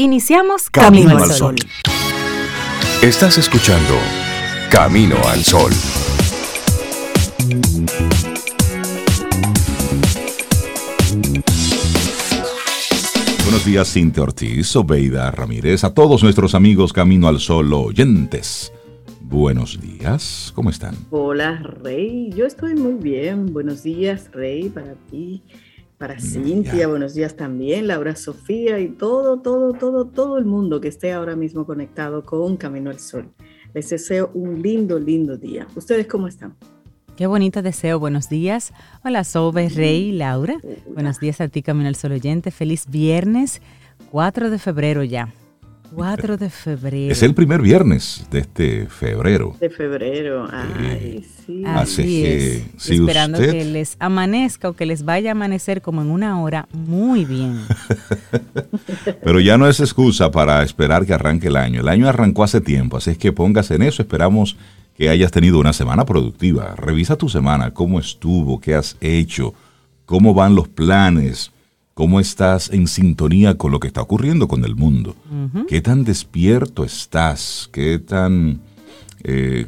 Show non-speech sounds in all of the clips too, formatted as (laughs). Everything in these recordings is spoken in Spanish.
Iniciamos Camino, al Sol. Estás escuchando Camino al Sol. Buenos días, Cintia Ortiz, Obeida Ramírez, a todos nuestros amigos Camino al Sol oyentes. Buenos días, ¿cómo están? Hola, Rey. Yo estoy muy bien. Buenos días, Rey, para ti para Cintia, buenos días también, Laura Sofía y todo, todo, todo, todo el mundo que esté ahora mismo conectado con Camino al Sol. Les deseo un lindo, lindo día. ¿Ustedes cómo están? Qué bonito deseo. Buenos días. Hola, Sobe, Rey, Laura. Buenos días a ti, Camino al Sol oyente. Feliz viernes, 4 de febrero ya. 4 de febrero. Es el primer viernes de este febrero. De febrero, ay, sí. Así que, si Esperando que les amanezca o que les vaya a amanecer como en una hora, muy bien. (laughs) Pero ya no es excusa para esperar que arranque el año. El año arrancó hace tiempo, así es que póngase en eso. Esperamos que hayas tenido una semana productiva. Revisa tu semana, cómo estuvo, qué has hecho, cómo van los planes cómo estás en sintonía con lo que está ocurriendo con el mundo, qué tan despierto estás, qué tan eh,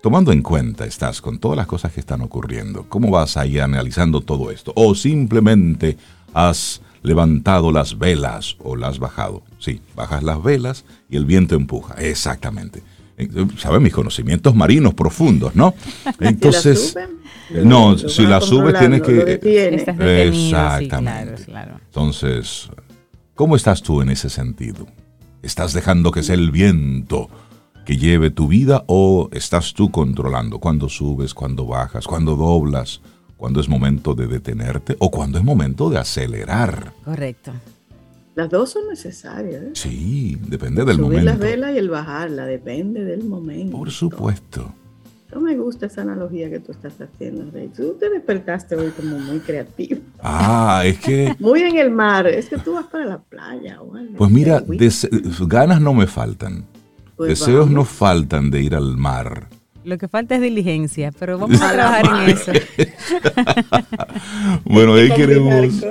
tomando en cuenta estás con todas las cosas que están ocurriendo, cómo vas ahí analizando todo esto, o simplemente has levantado las velas o las bajado. Sí, bajas las velas y el viento empuja, exactamente. ¿Sabes? Mis conocimientos marinos profundos, ¿no? (laughs) Entonces, eh, no, si la subes tienes que... Eh, exactamente. Entonces, ¿cómo estás tú en ese sentido? ¿Estás dejando que sea el viento que lleve tu vida o estás tú controlando cuando subes, cuando bajas, cuando doblas, cuando es momento de detenerte o cuando es momento de acelerar? Correcto. Las dos son necesarias. ¿eh? Sí, depende del Subir momento. las velas y el bajarla, depende del momento. Por supuesto. No me gusta esa analogía que tú estás haciendo, Rey. Tú te despertaste hoy como muy creativo. Ah, es que... (laughs) muy en el mar. Es que tú vas para la playa o algo. Pues mira, ganas no me faltan. Pues Deseos no faltan de ir al mar. Lo que falta es diligencia, pero vamos a trabajar en (laughs) eso. (laughs) bueno, ahí queremos,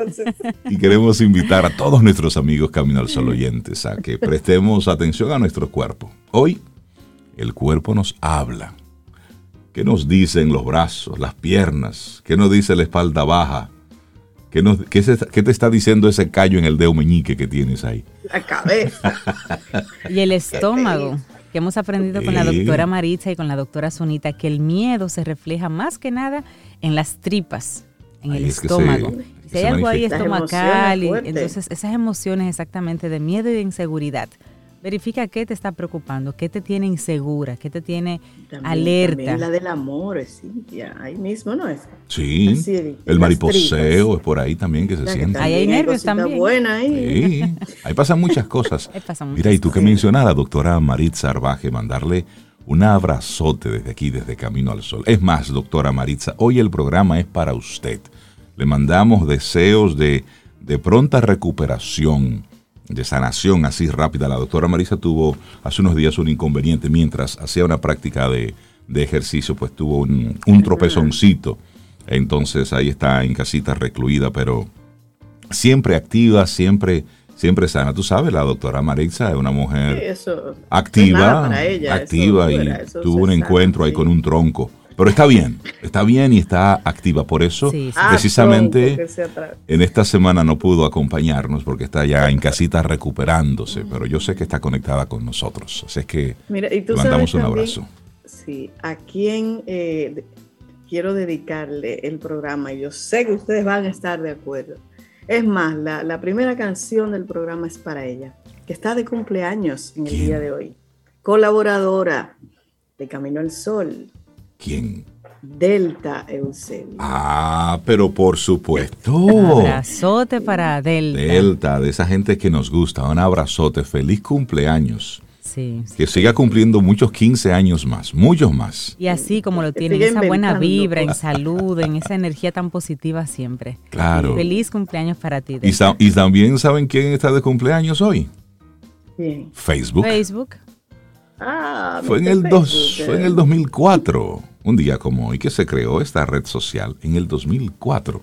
y queremos invitar a todos nuestros amigos Camino al Sol oyentes a que (laughs) prestemos atención a nuestro cuerpo. Hoy el cuerpo nos habla. ¿Qué nos dicen los brazos, las piernas? ¿Qué nos dice la espalda baja? ¿Qué, nos, qué, qué te está diciendo ese callo en el dedo meñique que tienes ahí? La cabeza. y el estómago que hemos aprendido con la doctora Maritza y con la doctora Sonita, que el miedo se refleja más que nada en las tripas, en el estómago. si hay algo ahí estomacal, y, entonces esas emociones exactamente de miedo y de inseguridad. Verifica qué te está preocupando, qué te tiene insegura, qué te tiene alerta. También la del amor, Cintia, ahí mismo, ¿no es? Sí, el mariposeo es por ahí también que se siente. Ahí hay nervios también. Buena ahí. Sí, ahí pasan muchas cosas. (laughs) Mira, y tú que mencionas a la doctora Maritza Arbaje, mandarle un abrazote desde aquí, desde Camino al Sol. Es más, doctora Maritza, hoy el programa es para usted. Le mandamos deseos de, de pronta recuperación de sanación así rápida. La doctora Marisa tuvo hace unos días un inconveniente mientras hacía una práctica de, ejercicio, pues tuvo un, un, tropezoncito. Entonces ahí está en casita recluida, pero siempre activa, siempre, siempre sana. Tú sabes, la doctora Marisa es una mujer activa, activa y tuvo un encuentro ahí con un tronco. Pero está bien, está bien y está activa. Por eso, ah, precisamente, en esta semana no pudo acompañarnos porque está ya en casita recuperándose, pero yo sé que está conectada con nosotros. Así es que le mandamos un abrazo. Sí, a quien eh, quiero dedicarle el programa, y yo sé que ustedes van a estar de acuerdo. Es más, la, primera canción del programa es para ella, que está de cumpleaños en el día de hoy. Colaboradora de Camino al Sol, ¿Quién? Delta Eusebio. Ah, pero por supuesto. Un abrazote para Delta. Delta, de esa gente que nos gusta. Un abrazote. Feliz cumpleaños. Sí, que siga cumpliendo muchos 15 años más, muchos más. Y así como lo tiene, esa buena vibra, en salud, en esa energía tan positiva siempre. Claro. Feliz cumpleaños para ti. Delta. Y, también saben quién está de cumpleaños hoy. ¿Quién? Facebook. Facebook. Ah, fue en, el dos, fue en el 2004, un día como hoy, que se creó esta red social, en el 2004.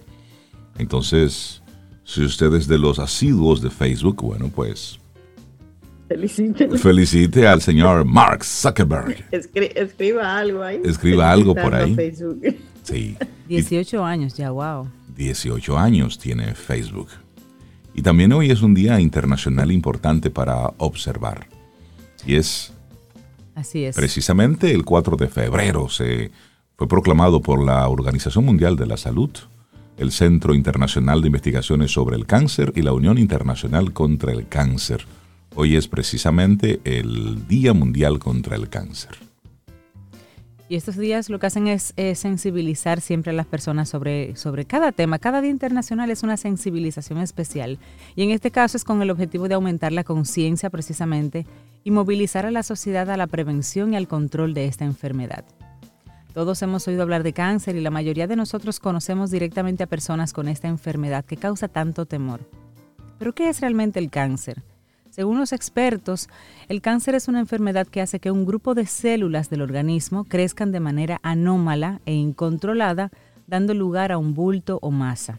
Entonces, Si usted es de los asiduos de Facebook, bueno, pues Felicite. Felicite al señor Mark Zuckerberg. (laughs) escriba algo ahí. Escriba algo por ahí. (laughs) Sí. (laughs) 18 años ya, wow. 18 años tiene Facebook. Y también hoy es un día internacional importante para observar. Y es, Así es. precisamente el 4 de febrero se fue proclamado por la Organización Mundial de la Salud, el Centro Internacional de Investigaciones sobre el Cáncer y la Unión Internacional contra el Cáncer. Hoy es precisamente el Día Mundial contra el Cáncer. Y estos días lo que hacen es, sensibilizar siempre a las personas sobre, sobre cada tema. Cada Día Internacional es una sensibilización especial. Y en este caso es con el objetivo de aumentar la conciencia precisamente y movilizar a la sociedad a la prevención y al control de esta enfermedad. Todos hemos oído hablar de cáncer y la mayoría de nosotros conocemos directamente a personas con esta enfermedad que causa tanto temor. Pero ¿qué es realmente el cáncer? Según los expertos, el cáncer es una enfermedad que hace que un grupo de células del organismo crezcan de manera anómala e incontrolada, dando lugar a un bulto o masa.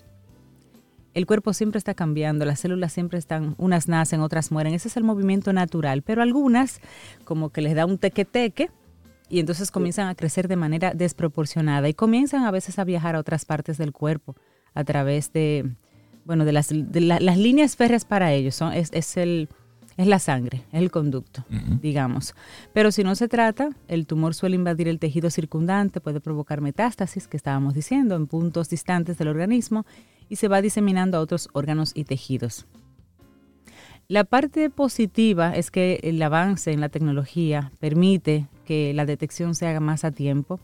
El cuerpo siempre está cambiando, las células siempre están, unas nacen, otras mueren, ese es el movimiento natural, pero algunas como que les da un teque-teque y entonces comienzan a crecer de manera desproporcionada y comienzan a veces a viajar a otras partes del cuerpo a través de, bueno, de las, las líneas férreas para ellos, son, es el, es la sangre, es el conducto, digamos. Pero si no se trata, el tumor suele invadir el tejido circundante, puede provocar metástasis, que estábamos diciendo, en puntos distantes del organismo y se va diseminando a otros órganos y tejidos. La parte positiva es que el avance en la tecnología permite que la detección se haga más a tiempo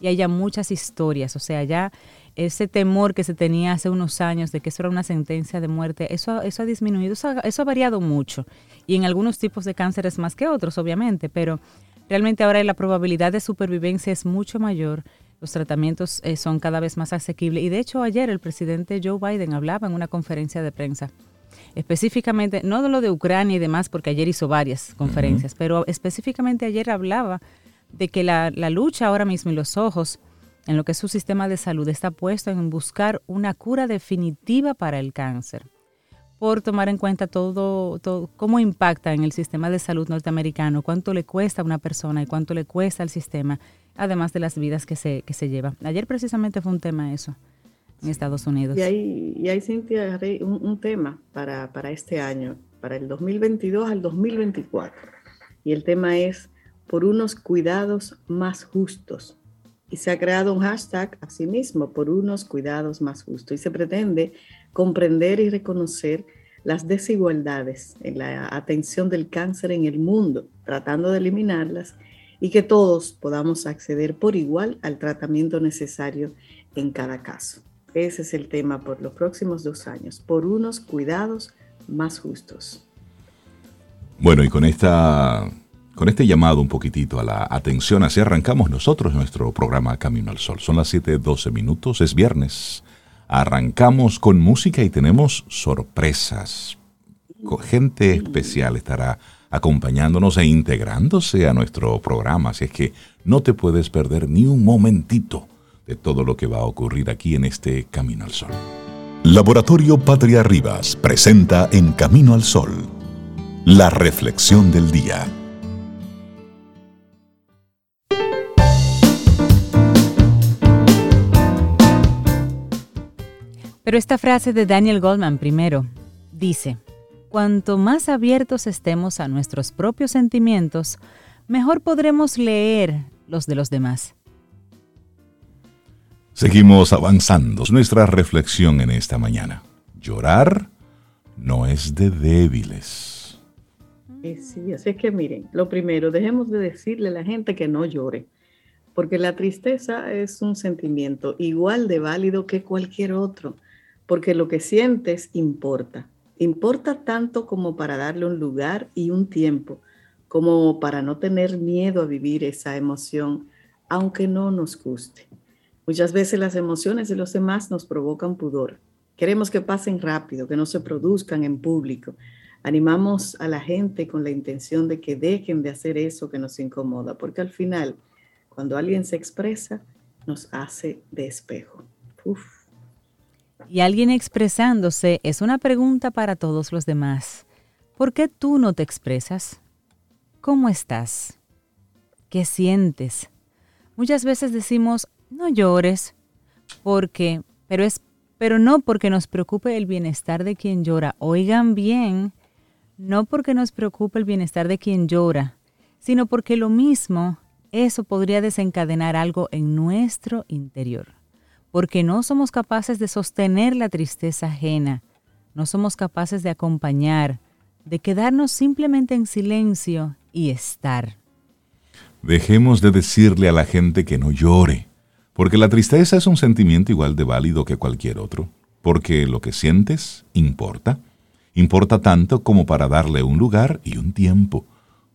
y haya muchas historias, o sea, ya ese temor que se tenía hace unos años de que eso era una sentencia de muerte, eso, eso ha disminuido, eso ha, variado mucho. Y en algunos tipos de cánceres más que otros, obviamente, pero realmente ahora la probabilidad de supervivencia es mucho mayor. Los tratamientos eh, son cada vez más asequibles. Y de hecho ayer el presidente Joe Biden hablaba en una conferencia de prensa específicamente, no de lo de Ucrania y demás, porque ayer hizo varias conferencias, pero específicamente ayer hablaba de que la, la, lucha ahora mismo y los ojos en lo que es su sistema de salud está puesto en buscar una cura definitiva para el cáncer, por tomar en cuenta todo, todo cómo impacta en el sistema de salud norteamericano, cuánto le cuesta a una persona y cuánto le cuesta al sistema, además de las vidas que se, que se lleva. Ayer precisamente fue un tema eso en Estados Unidos. Y hay, y hay Cintia, un, un tema para, para este año, para el 2022 al 2024. Y el tema es por unos cuidados más justos y se ha creado un hashtag asimismo por unos cuidados más justos y se pretende comprender y reconocer las desigualdades en la atención del cáncer en el mundo, tratando de eliminarlas y que todos podamos acceder por igual al tratamiento necesario en cada caso. Ese es el tema por los próximos dos años, por unos cuidados más justos. Bueno, y con esta con este llamado un poquitito a la atención, así arrancamos nosotros nuestro programa Camino al Sol. Son las 7:12 minutos, es viernes. Arrancamos con música y tenemos sorpresas. Gente especial estará acompañándonos e integrándose a nuestro programa, así es que no te puedes perder ni un momentito de todo lo que va a ocurrir aquí en este Camino al Sol. Laboratorio Patria Rivas presenta en Camino al Sol la reflexión del día. Pero esta frase de Daniel Goldman primero dice, cuanto más abiertos estemos a nuestros propios sentimientos, mejor podremos leer los de los demás. Seguimos avanzando. Nuestra reflexión en esta mañana. Llorar no es de débiles. Sí, así es que miren, lo primero, dejemos de decirle a la gente que no llore, porque la tristeza es un sentimiento igual de válido que cualquier otro porque lo que sientes importa. Importa tanto como para darle un lugar y un tiempo, como para no tener miedo a vivir esa emoción, aunque no nos guste. Muchas veces las emociones de los demás nos provocan pudor. Queremos que pasen rápido, que no se produzcan en público. Animamos a la gente con la intención de que dejen de hacer eso que nos incomoda, porque al final, cuando alguien se expresa, nos hace de espejo. Uf. Y alguien expresándose es una pregunta para todos los demás. ¿Por qué tú no te expresas? ¿Cómo estás? ¿Qué sientes? Muchas veces decimos, no llores, porque, pero es, pero no porque nos preocupe el bienestar de quien llora. Oigan bien, no porque nos preocupe el bienestar de quien llora, sino porque lo mismo, eso podría desencadenar algo en nuestro interior. Porque no somos capaces de sostener la tristeza ajena, no somos capaces de acompañar, de quedarnos simplemente en silencio y estar. Dejemos de decirle a la gente que no llore, porque la tristeza es un sentimiento igual de válido que cualquier otro, porque lo que sientes importa, importa tanto como para darle un lugar y un tiempo,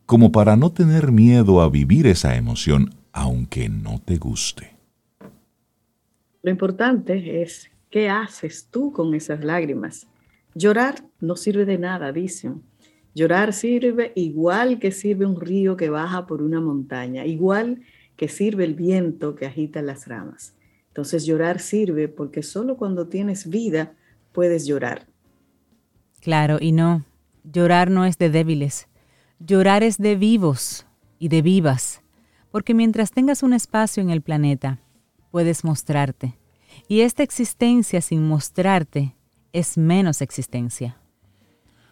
como para no tener miedo a vivir esa emoción aunque no te guste. Lo importante es qué haces tú con esas lágrimas. Llorar no sirve de nada, dicen. Llorar sirve igual que sirve un río que baja por una montaña, igual que sirve el viento que agita las ramas. Entonces llorar sirve porque solo cuando tienes vida puedes llorar. Claro, y no, llorar no es de débiles, llorar es de vivos y de vivas, porque mientras tengas un espacio en el planeta, puedes mostrarte. Y esta existencia sin mostrarte es menos existencia.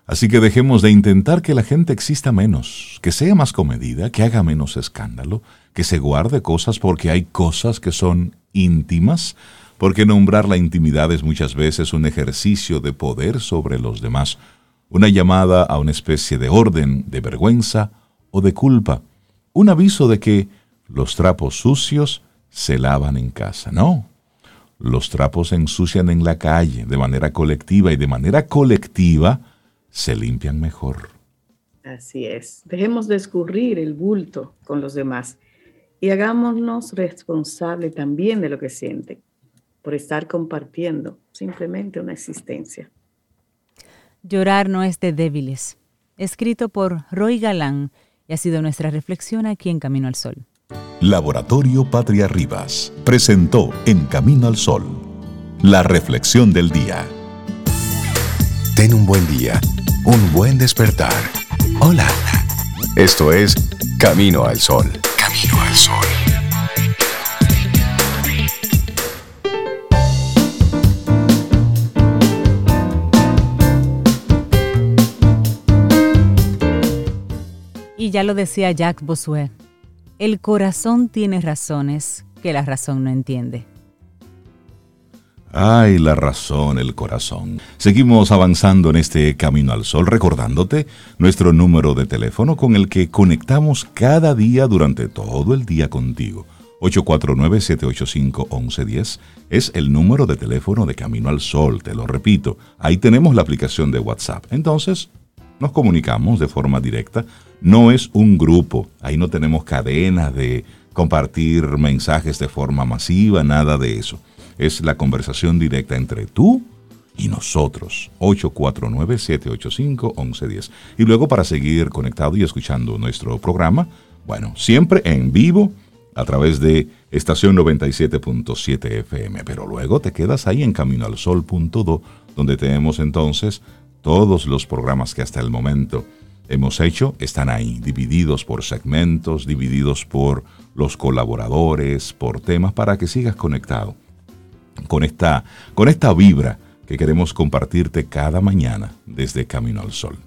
Así que dejemos de intentar que la gente exista menos, que sea más comedida, que haga menos escándalo, que se guarde cosas porque hay cosas que son íntimas, porque nombrar la intimidad es muchas veces un ejercicio de poder sobre los demás, una llamada a una especie de orden, de vergüenza o de culpa, un aviso de que los trapos sucios se lavan en casa. No, los trapos se ensucian en la calle de manera colectiva y de manera colectiva se limpian mejor. Así es. Dejemos de escurrir el bulto con los demás y hagámonos responsables también de lo que sienten por estar compartiendo simplemente una existencia. Llorar no es de débiles. Escrito por Roy Galán y ha sido nuestra reflexión aquí en Camino al Sol. Laboratorio Patria Rivas presentó En Camino al Sol la reflexión del día. Ten un buen día un buen despertar. Hola. Esto es Camino al Sol. Camino al Sol. Y ya lo decía Jacques Bossuet, el corazón tiene razones que la razón no entiende. Ay, la razón, el corazón. Seguimos avanzando en este camino al sol, recordándote nuestro número de teléfono con el que conectamos cada día durante todo el día contigo. 849-785-1110 es el número de teléfono de Camino al Sol, te lo repito. Ahí tenemos la aplicación de WhatsApp. Entonces, nos comunicamos de forma directa. No es un grupo, ahí no tenemos cadenas de compartir mensajes de forma masiva, nada de eso es la conversación directa entre tú y nosotros. 849-785-1110. Y luego para seguir conectado y escuchando nuestro programa, bueno, siempre en vivo a través de estación 97.7 FM, pero luego te quedas ahí en Camino al Sol.do, donde tenemos entonces todos los programas que hasta el momento hemos hecho, están ahí, divididos por segmentos, divididos por los colaboradores, por temas, para que sigas conectado con esta, con esta vibra que queremos compartirte cada mañana desde Camino al Sol.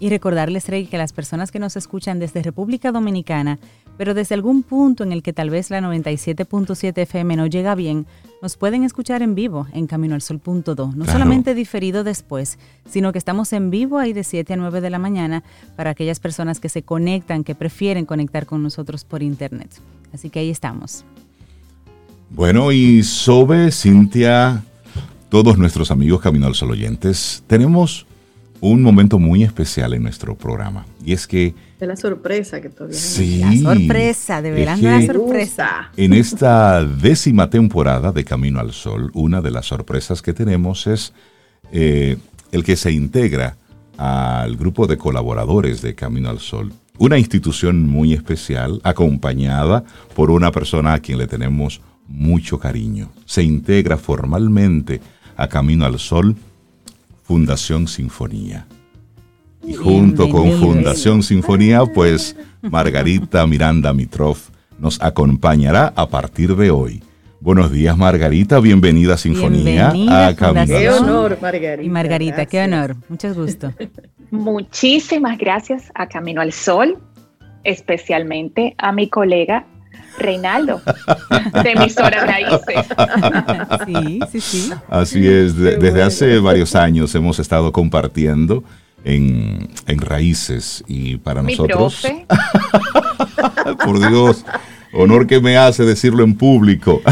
Y recordarles, Rey, que las personas que nos escuchan desde República Dominicana, pero desde algún punto en el que tal vez la 97.7 FM no llega bien, nos pueden escuchar en vivo en caminoalsol.do. No solamente diferido después, sino que estamos en vivo ahí de 7 a 9 de la mañana para aquellas personas que se conectan, que prefieren conectar con nosotros por internet. Así que ahí estamos. Bueno, y Sobe, Cintia, todos nuestros amigos Camino al Sol oyentes, tenemos un momento muy especial en nuestro programa. Y es que... De la sorpresa que todavía Sí. La sorpresa, de verán la sorpresa. En esta décima temporada de Camino al Sol, una de las sorpresas que tenemos es eh, el que se integra al grupo de colaboradores de Camino al Sol. Una institución muy especial, acompañada por una persona a quien le tenemos mucho cariño. Se integra formalmente a Camino al Sol, Fundación Sinfonía. Y junto con Fundación Sinfonía, pues Margarita Miranda Mitroff nos acompañará a partir de hoy. Buenos días, Margarita. Bienvenida a Sinfonía. a Camino Qué honor, Margarita. Y Margarita, qué honor. Mucho gusto. (laughs) Muchísimas gracias a Camino al Sol, especialmente a mi colega Reinaldo, (laughs) de Emisora Raíces. Sí, sí, sí. Así es, desde hace varios años hemos estado compartiendo en, Raíces y para Mi nosotros... Profe. (laughs) Por Dios, honor que me hace decirlo en público. (laughs)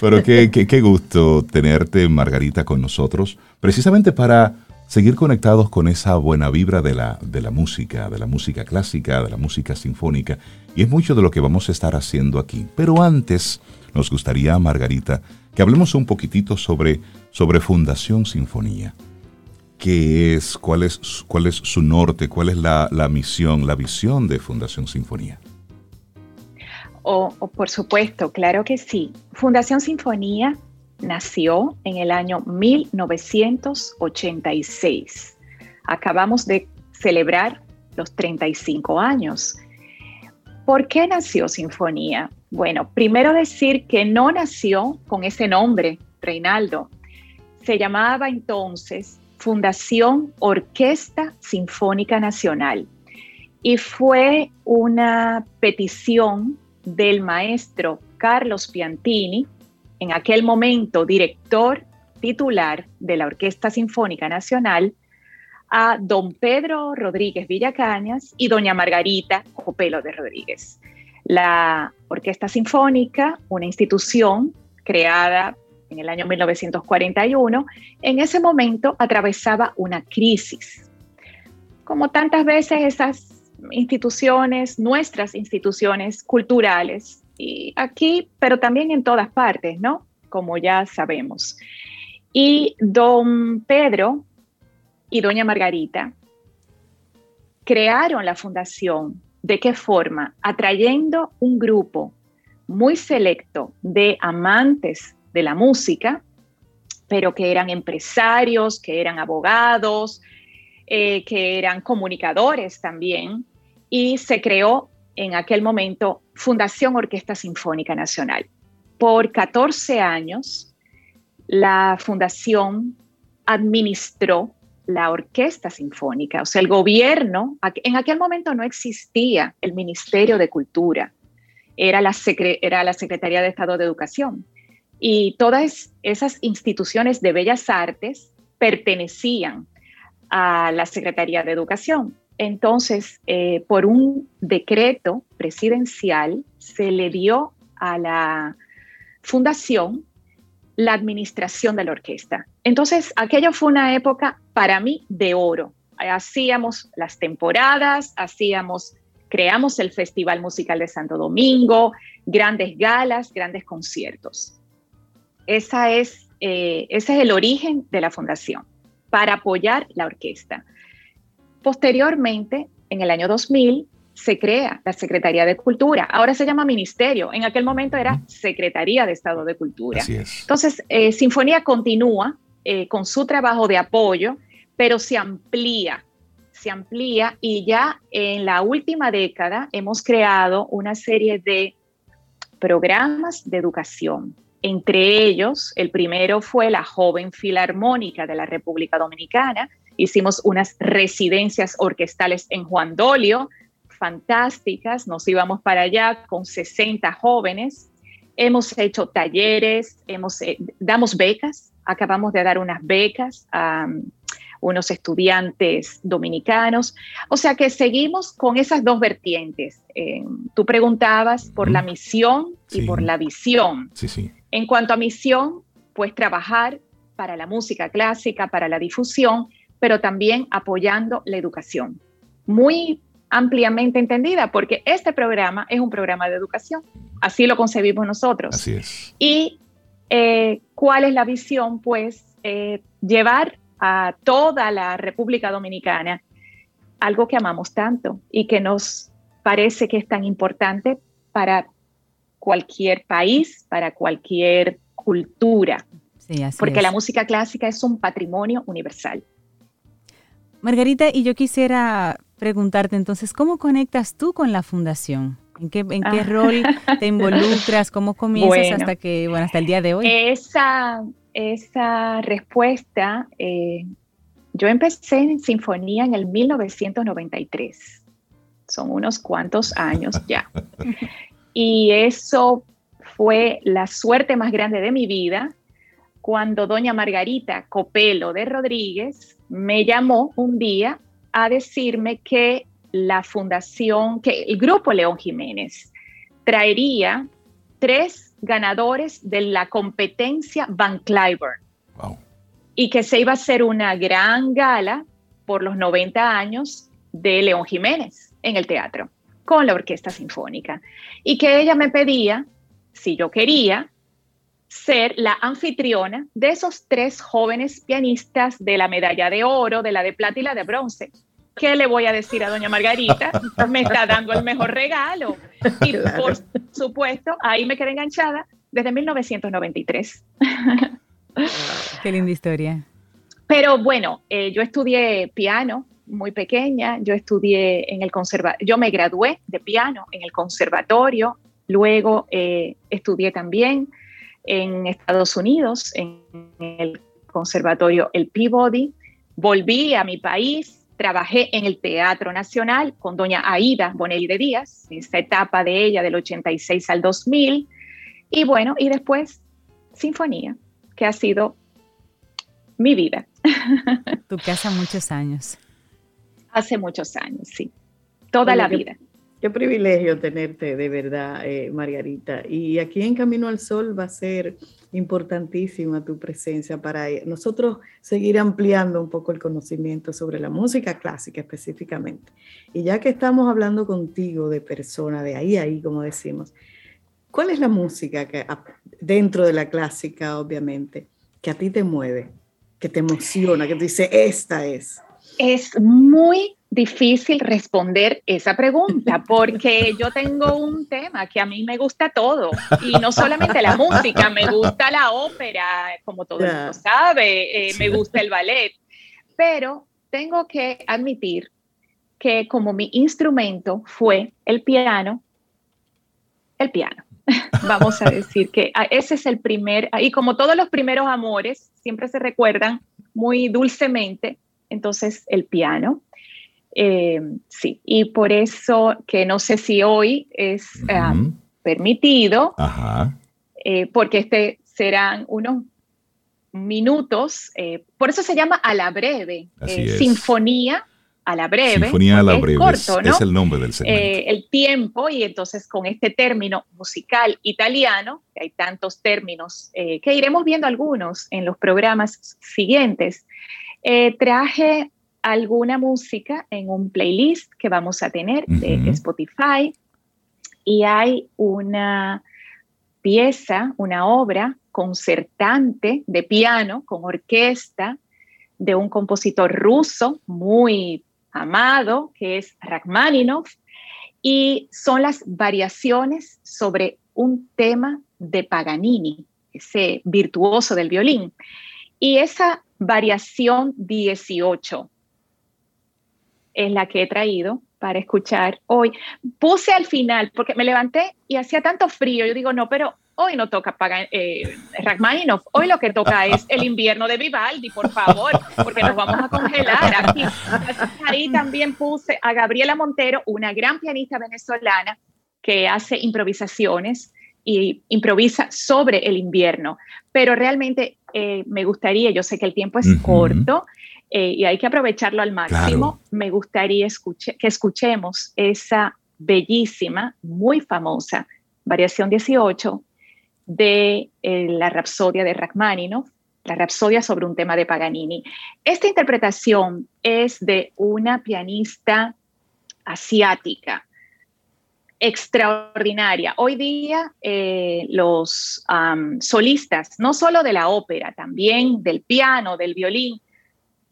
Pero qué, qué gusto tenerte, Margarita, con nosotros, precisamente para seguir conectados con esa buena vibra de la, de la música, de la música clásica, de la música sinfónica, y es mucho de lo que vamos a estar haciendo aquí. Pero antes, nos gustaría, Margarita, que hablemos un poquitito sobre, sobre Fundación Sinfonía. ¿Qué es? ¿Cuál es, cuál es su norte? ¿Cuál es la, misión, la visión de Fundación Sinfonía? Oh, por supuesto, claro que sí. Fundación Sinfonía nació en el año 1986. Acabamos de celebrar los 35 años. ¿Por qué nació Sinfonía? Bueno, primero decir que no nació con ese nombre, Reinaldo. Se llamaba entonces Fundación Orquesta Sinfónica Nacional y fue una petición del maestro Carlos Piantini, en aquel momento director titular de la Orquesta Sinfónica Nacional, a don Pedro Rodríguez Villacañas y doña Margarita Copelo de Rodríguez. La Orquesta Sinfónica, una institución creada en el año 1941, en ese momento atravesaba una crisis. Como tantas veces esas instituciones, nuestras instituciones culturales, aquí, pero también en todas partes, ¿no? Como ya sabemos. Y don Pedro y doña Margarita crearon la fundación. ¿De qué forma? Atrayendo un grupo muy selecto de amantes de la música, pero que eran empresarios, que eran abogados, eh, que eran comunicadores también, y se creó en aquel momento Fundación Orquesta Sinfónica Nacional. Por 14 años, la fundación administró la orquesta sinfónica, o sea, el gobierno, en aquel momento no existía el Ministerio de Cultura, era la, era la Secretaría de Estado de Educación. Y todas esas instituciones de bellas artes pertenecían a la Secretaría de Educación. Entonces, eh, por un decreto presidencial, se le dio a la fundación la administración de la orquesta. Entonces, aquello fue una época para mí de oro. Hacíamos las temporadas, hacíamos, creamos el Festival Musical de Santo Domingo, grandes galas, grandes conciertos. Esa es, eh, ese es el origen de la fundación, para apoyar la orquesta. Posteriormente, en el año 2000, se crea la Secretaría de Cultura. Ahora se llama Ministerio. En aquel momento era Secretaría de Estado de Cultura. Entonces, eh, Sinfonía continúa eh, con su trabajo de apoyo, pero se amplía, se amplía y ya en la última década hemos creado una serie de programas de educación. Entre ellos, el primero fue la Joven Filarmónica de la República Dominicana, Hicimos unas residencias orquestales en Juan Dolio, fantásticas. Nos íbamos para allá con 60 jóvenes. Hemos hecho talleres, hemos, eh, damos becas. Acabamos de dar unas becas a um, unos estudiantes dominicanos. O sea que seguimos con esas dos vertientes. Eh, tú preguntabas por la misión y por la visión. Sí, sí. En cuanto a misión, pues trabajar para la música clásica, para la difusión, pero también apoyando la educación. Muy ampliamente entendida, porque este programa es un programa de educación. Así lo concebimos nosotros. Así es. Y eh, cuál es la visión, pues, eh, llevar a toda la República Dominicana algo que amamos tanto y que nos parece que es tan importante para cualquier país, para cualquier cultura, porque la música clásica es un patrimonio universal. Margarita, y yo quisiera preguntarte entonces, ¿cómo conectas tú con la fundación? ¿En qué, en qué ah. rol te (laughs) involucras? ¿Cómo comienzas hasta que, bueno, hasta el día de hoy? Esa, esa respuesta, eh, yo empecé en sinfonía en el 1993. Son unos cuantos años (laughs) ya. Y eso fue la suerte más grande de mi vida cuando doña Margarita Copelo de Rodríguez me llamó un día a decirme que la fundación, que el grupo León Jiménez traería tres ganadores de la competencia Van Cliburn. Y que se iba a hacer una gran gala por los 90 años de León Jiménez en el teatro con la Orquesta Sinfónica. Y que ella me pedía, si yo quería, ser la anfitriona de esos tres jóvenes pianistas de la medalla de oro, de la de plata y la de bronce. ¿Qué le voy a decir a doña Margarita? (laughs) Me está dando el mejor regalo. Y por supuesto, ahí me quedé enganchada desde 1993. Qué linda historia. Pero bueno, eh, yo estudié piano muy pequeña, yo estudié en el conservatorio, yo me gradué de piano en el conservatorio, luego eh, estudié también en Estados Unidos, en el conservatorio El Peabody. Volví a mi país, trabajé en el Teatro Nacional con doña Aida Bonelli de Díaz, esta etapa de ella del 86 al 2000. Y bueno, y después Sinfonía, que ha sido mi vida. Tu casa muchos años. Hace muchos años, sí. Toda la vida. Qué privilegio tenerte de verdad, eh, Margarita. Y aquí en Camino al Sol va a ser importantísima tu presencia para nosotros seguir ampliando un poco el conocimiento sobre la música clásica específicamente. Y ya que estamos hablando contigo de persona, de ahí ahí, como decimos, ¿cuál es la música que dentro de la clásica, obviamente, que a ti te mueve, que te emociona, que te dice, esta es? Es muy difícil responder esa pregunta porque yo tengo un tema que a mí me gusta todo y no solamente la música, me gusta la ópera, como todo el mundo sabe, eh, me gusta el ballet, pero tengo que admitir que como mi instrumento fue el piano, el piano. (laughs) Vamos a decir que ah, ese es el primer, y como todos los primeros amores, siempre se recuerdan muy dulcemente, entonces el piano. Eh, sí, y por eso que no sé si hoy es eh, permitido, eh, porque este serán unos minutos, por eso se a la breve, sinfonía a la breve. Sinfonía a la breve, es, el nombre del segmento. el tiempo, y entonces con este término musical italiano, que hay tantos términos, que iremos viendo algunos en los programas siguientes, traje alguna música en un playlist que vamos a tener de Spotify. Y hay una pieza, una obra concertante de piano con orquesta de un compositor ruso muy amado que es Rachmaninoff. Y son las variaciones sobre un tema de Paganini, ese virtuoso del violín. Y esa variación 18 es la que he traído para escuchar hoy. Puse al final, porque me levanté y hacía tanto frío, yo digo, no, pero hoy no toca pagar, eh, Rachmaninoff, hoy lo que toca es el invierno de Vivaldi, por favor, porque nos vamos a congelar aquí. Ahí también puse a Gabriela Montero, una gran pianista venezolana que hace improvisaciones y improvisa sobre el invierno, pero realmente eh, me gustaría, yo sé que el tiempo es corto, eh, y hay que aprovecharlo al máximo. Me gustaría que escuchemos esa bellísima, muy famosa variación 18 de eh, la Rapsodia de Rachmaninoff, la Rapsodia sobre un tema de Paganini. Esta interpretación es de una pianista asiática extraordinaria. Hoy día eh, los solistas, no solo de la ópera, también del piano, del violín,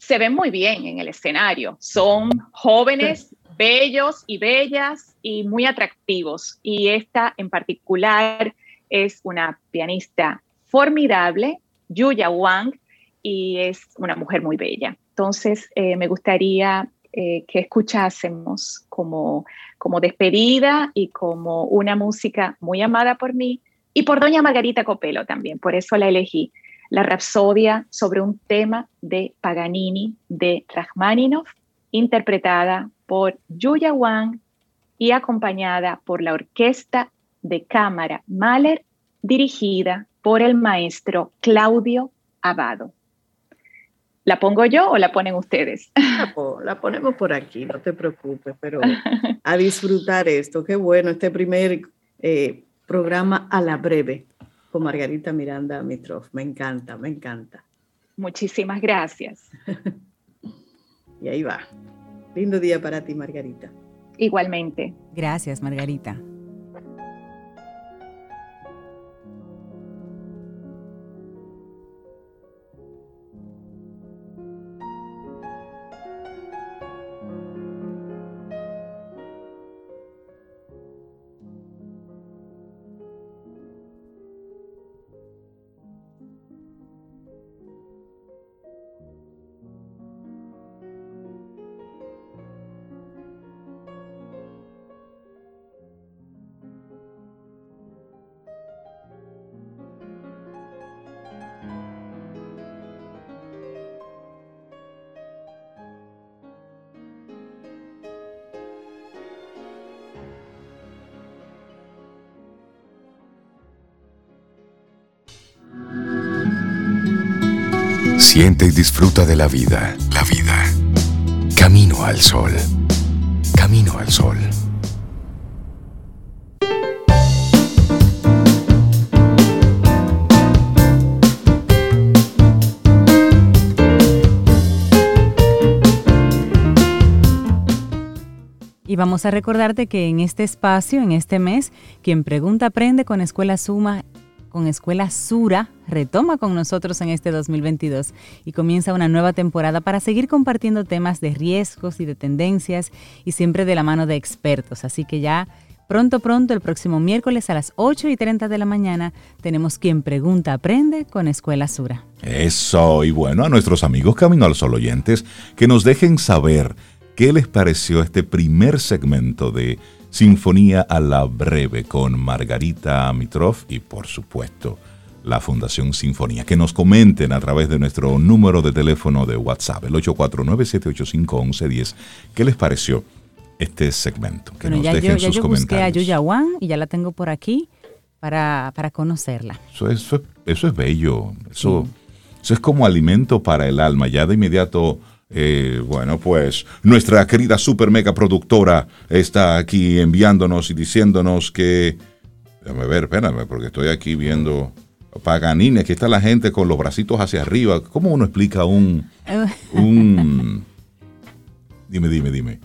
se ven muy bien en el escenario. Son jóvenes, bellos y bellas y muy atractivos. Y esta en particular es una pianista formidable, Yuya Wang, y es una mujer muy bella. Entonces, eh, me gustaría eh, que escuchásemos como, como despedida y como una música muy amada por mí y por doña Margarita Copelo también, por eso la elegí, la Rapsodia sobre un tema de Paganini de Rachmaninoff, interpretada por Yuya Wang y acompañada por la Orquesta de Cámara Mahler, dirigida por el maestro Claudio Abado. ¿La pongo yo o la ponen ustedes? La, ponemos por aquí, no te preocupes, pero a disfrutar esto. Qué bueno, este primer eh, programa a la breve con Margarita Miranda Mitrov. Me encanta, me encanta. Muchísimas gracias. (laughs) y ahí va. Lindo día para ti, Margarita. Igualmente. Gracias, Margarita. Siente y disfruta de la vida. La vida. Camino al sol. Camino al sol. Y vamos a recordarte que en este espacio, en este mes, quien pregunta aprende con Escuela Suma con Escuela Sura retoma con nosotros en este 2022 y comienza una nueva temporada para seguir compartiendo temas de riesgos y de tendencias y siempre de la mano de expertos. Así que ya pronto, pronto, el próximo miércoles a las 8 y 30 de la mañana, tenemos quien pregunta aprende con Escuela Sura. Eso, y bueno, a nuestros amigos Camino al Sol oyentes, que nos dejen saber qué les pareció este primer segmento de Sinfonía a la Breve con Margarita Mitrov y por supuesto la Fundación Sinfonía. Que nos comenten a través de nuestro número de teléfono de WhatsApp, el 849-785-1110, qué les pareció este segmento. Que nos dejen sus comentarios. Busqué a Yuya y ya la tengo por aquí para, conocerla. Eso, eso, eso, es bello, eso, eso es como alimento para el alma. Ya de inmediato eh, bueno, pues nuestra querida super mega productora está aquí enviándonos y diciéndonos que. Déjame ver, espérame, porque estoy aquí viendo. Paganini, aquí está la gente con los bracitos hacia arriba. ¿Cómo uno explica un. (laughs) un dime, dime, dime.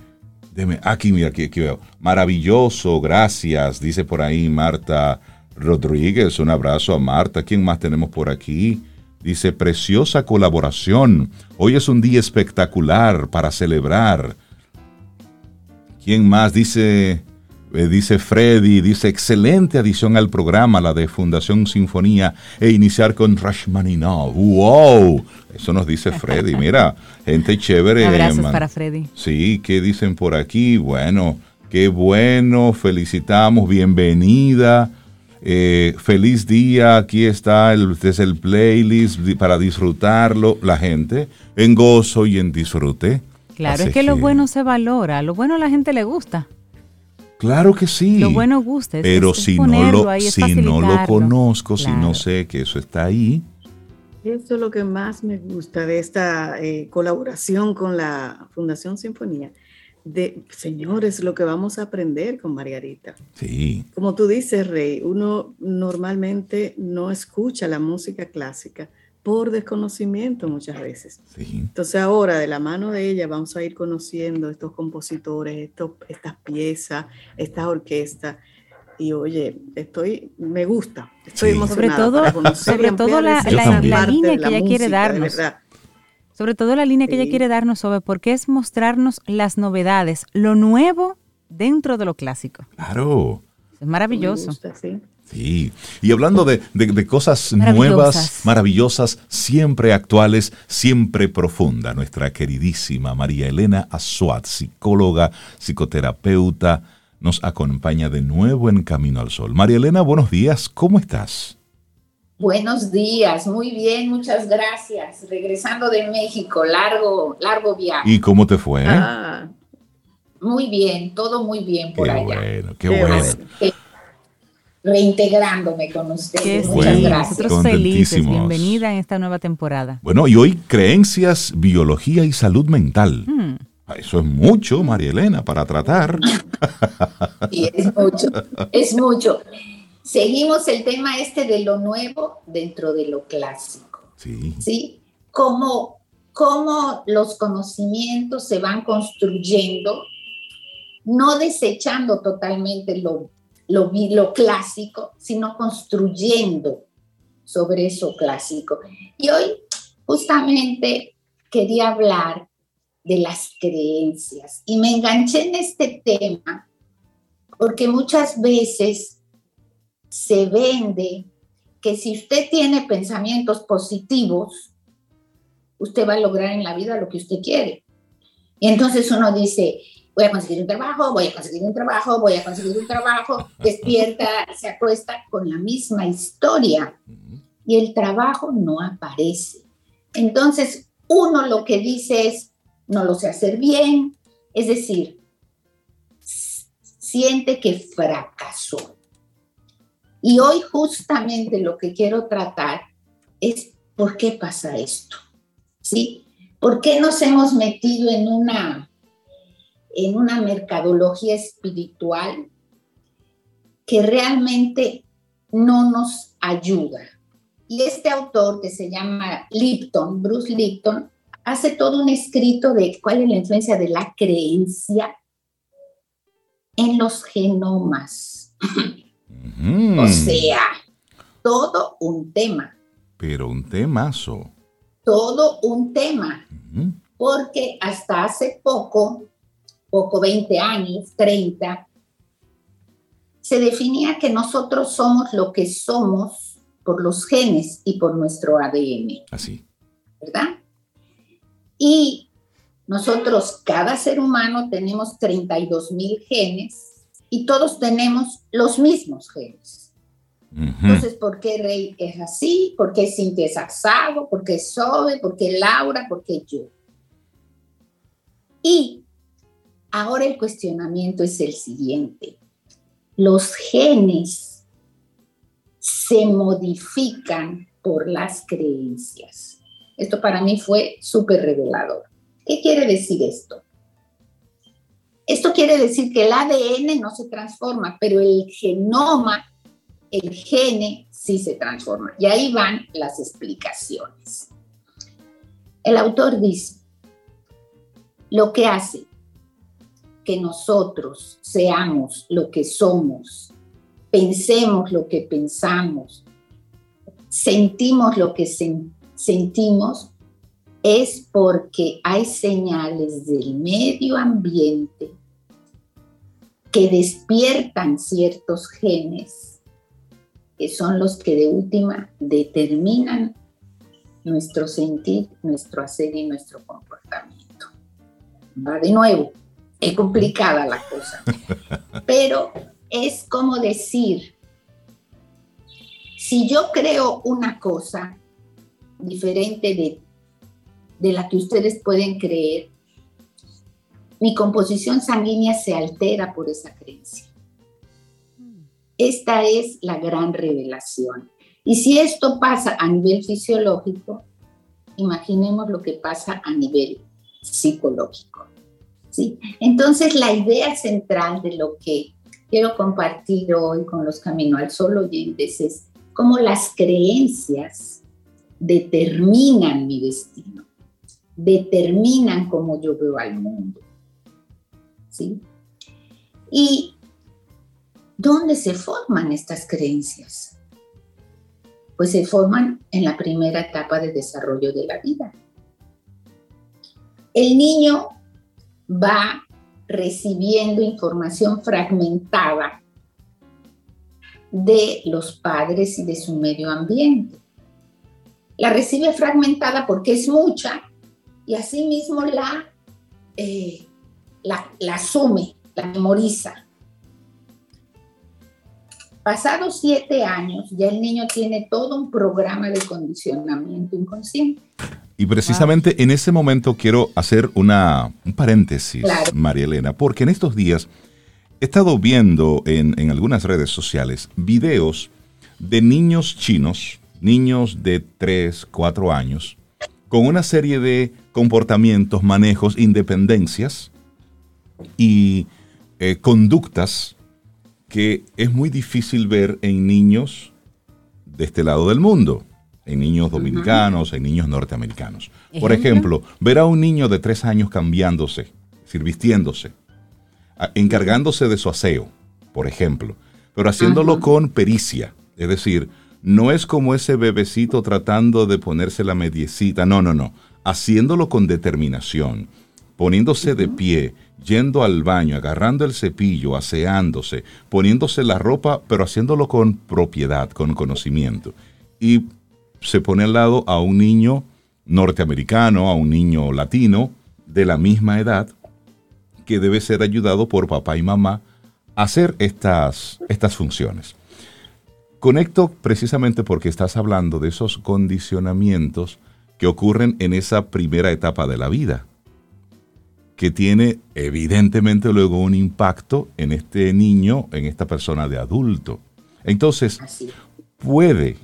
Dime, aquí, mira, aquí, aquí veo. Maravilloso, gracias, dice por ahí Marta Rodríguez. Un abrazo a Marta. ¿Quién más tenemos por aquí? Dice, preciosa colaboración. Hoy es un día espectacular para celebrar. ¿Quién más? Dice, eh, dice Freddy, dice, excelente adición al programa, la de Fundación Sinfonía, e iniciar con Rashmaninov. ¡Wow! Eso nos dice Freddy. (laughs) Mira, gente chévere. Abrazos para Freddy. Sí, ¿qué dicen por aquí? Bueno, qué bueno, felicitamos, bienvenida. Eh, feliz día, aquí está el, es el playlist para disfrutarlo, la gente, en gozo y en disfrute. Claro, es que, lo bueno se valora, lo bueno a la gente le gusta. Claro que sí. Lo bueno gusta. pero si, no lo, si no lo conozco, si no sé que eso está ahí. Eso es lo que más me gusta de esta eh, colaboración con la Fundación Sinfonía de, señores, lo que vamos a aprender con Margarita. Sí. Como tú dices, Rey, uno normalmente no escucha la música clásica por desconocimiento muchas veces. Sí. Entonces ahora, de la mano de ella, vamos a ir conociendo estos compositores, estos, estas piezas, estas orquestas. Y oye, estoy, me gusta, estoy emocionada. Sobre todo, sobre todo la, la, línea que ella quiere darnos. Sobre todo la línea que ella quiere darnos sobre por qué es mostrarnos las novedades, lo nuevo dentro de lo clásico. Claro. Es maravilloso. sí. Sí, y hablando de, cosas nuevas, maravillosas, siempre actuales, siempre profunda, nuestra queridísima María Elena Azuat, psicóloga, psicoterapeuta, nos acompaña de nuevo en Camino al Sol. María Elena, buenos días, ¿cómo estás? Buenos días, muy bien, muchas gracias. Regresando de México, largo, largo viaje. ¿Y cómo te fue? Ah, muy bien, todo muy bien por allá. Bueno, qué, bueno reintegrándome con ustedes. Muchas gracias. Nosotros felices. Bienvenida en esta nueva temporada. Bueno, y hoy creencias, biología y salud mental. Hmm. Eso es mucho, María Elena, para tratar. (laughs) Sí, es mucho, es mucho. Seguimos el tema este de lo nuevo dentro de lo clásico. Sí. ¿Sí? Cómo, cómo los conocimientos se van construyendo, no desechando totalmente lo lo, lo clásico, sino construyendo sobre eso clásico. Y hoy justamente quería hablar de las creencias y me enganché en este tema porque muchas veces se vende que si usted tiene pensamientos positivos, usted va a lograr en la vida lo que usted quiere. Y entonces uno dice, voy a conseguir un trabajo, voy a conseguir un trabajo, voy a conseguir un trabajo, despierta, se acuesta con la misma historia y el trabajo no aparece. Entonces, uno lo que dice es, no lo sé hacer bien, es decir, siente que fracasó. Y hoy justamente lo que quiero tratar es por qué pasa esto, ¿sí? ¿Por qué nos hemos metido en una en una mercadología espiritual que realmente no nos ayuda. Y este autor que se llama Lipton, Bruce Lipton, hace todo un escrito de cuál es la influencia de la creencia en los genomas. (laughs) o sea, todo un tema. Pero un temazo. Todo un tema. Porque hasta hace poco poco 20 años, 30, se definía que nosotros somos lo que somos por los genes y por nuestro ADN. Así. ¿Verdad? Y nosotros, cada ser humano, tenemos 32 mil genes y todos tenemos los mismos genes. Entonces, ¿por qué Rey es así? ¿Por qué Cintia es asado? ¿Por qué Sobe? ¿Por qué Laura? ¿Por qué yo? Y Ahora el cuestionamiento es el siguiente. Los genes se modifican por las creencias. Esto para mí fue súper revelador. ¿Qué quiere decir esto? Esto quiere decir que el ADN no se transforma, pero el genoma, el gene, sí se transforma. Y ahí van las explicaciones. El autor dice, lo que hace que nosotros seamos lo que somos, pensemos lo que pensamos, sentimos lo que sentimos, es porque hay señales del medio ambiente que despiertan ciertos genes, que son los que de última determinan nuestro sentir, nuestro hacer y nuestro comportamiento. Va de nuevo, es complicada la cosa, (laughs) pero es como decir, si yo creo una cosa diferente de, de la que ustedes pueden creer, mi composición sanguínea se altera por esa creencia. Esta es la gran revelación. Y si esto pasa a nivel fisiológico, imaginemos lo que pasa a nivel psicológico. ¿sí? Entonces, la idea central de lo que quiero compartir hoy con los Camino al Sol oyentes es cómo las creencias determinan mi destino, determinan cómo yo veo al mundo. ¿sí? ¿Y dónde se forman estas creencias? Pues se forman en la primera etapa de desarrollo de la vida. El niño va recibiendo información fragmentada de los padres y de su medio ambiente. La recibe fragmentada porque es mucha y asimismo la, eh, la, la asume, la memoriza. Pasados siete años, ya el niño tiene todo un programa de condicionamiento inconsciente. Y precisamente en ese momento quiero hacer una, un paréntesis, María Elena, porque en estos días he estado viendo en, en algunas redes sociales videos de niños chinos, niños de 3, 4 años, con una serie de comportamientos, manejos, independencias y eh, conductas que es muy difícil ver en niños de este lado del mundo, en niños dominicanos, en niños norteamericanos. Por ejemplo, ver a un niño de tres años cambiándose, sirvistiéndose, encargándose de su aseo, por ejemplo, pero haciéndolo con pericia, es decir, no es como ese bebecito tratando de ponerse la mediecita, no, no, no, haciéndolo con determinación, poniéndose de pie, yendo al baño, agarrando el cepillo, aseándose, poniéndose la ropa, pero haciéndolo con propiedad, con conocimiento. Y se pone al lado a un niño norteamericano, a un niño latino de la misma edad, que debe ser ayudado por papá y mamá a hacer estas, estas funciones. Conecto precisamente porque estás hablando de esos condicionamientos que ocurren en esa primera etapa de la vida que tiene evidentemente luego un impacto en este niño, en esta persona de adulto. Entonces, puede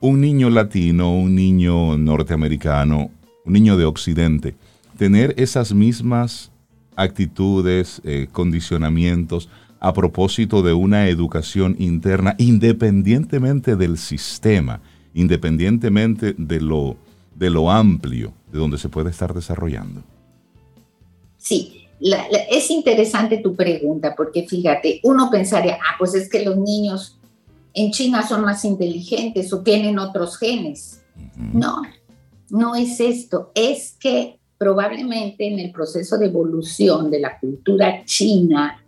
un niño latino, un niño norteamericano, un niño de Occidente, tener esas mismas actitudes, eh, condicionamientos a propósito de una educación interna, independientemente del sistema, independientemente de lo, de lo amplio de donde se puede estar desarrollando. Sí, es interesante tu pregunta porque fíjate, uno pensaría, ah, pues es que los niños en China son más inteligentes o tienen otros genes. No, no es esto, es que probablemente en el proceso de evolución de la cultura china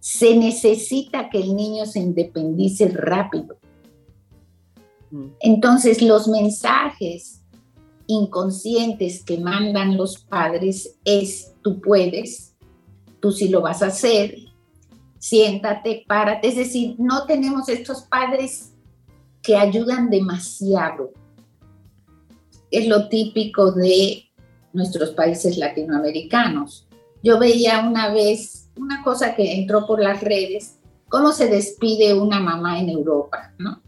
se necesita que el niño se independice rápido. Entonces los mensajes inconscientes que mandan los padres es tú puedes, tú sí lo vas a hacer, siéntate, párate. Es decir, no tenemos estos padres que ayudan demasiado. Es lo típico de nuestros países latinoamericanos. Yo veía una vez una cosa que entró por las redes, cómo se despide una mamá en Europa, ¿no?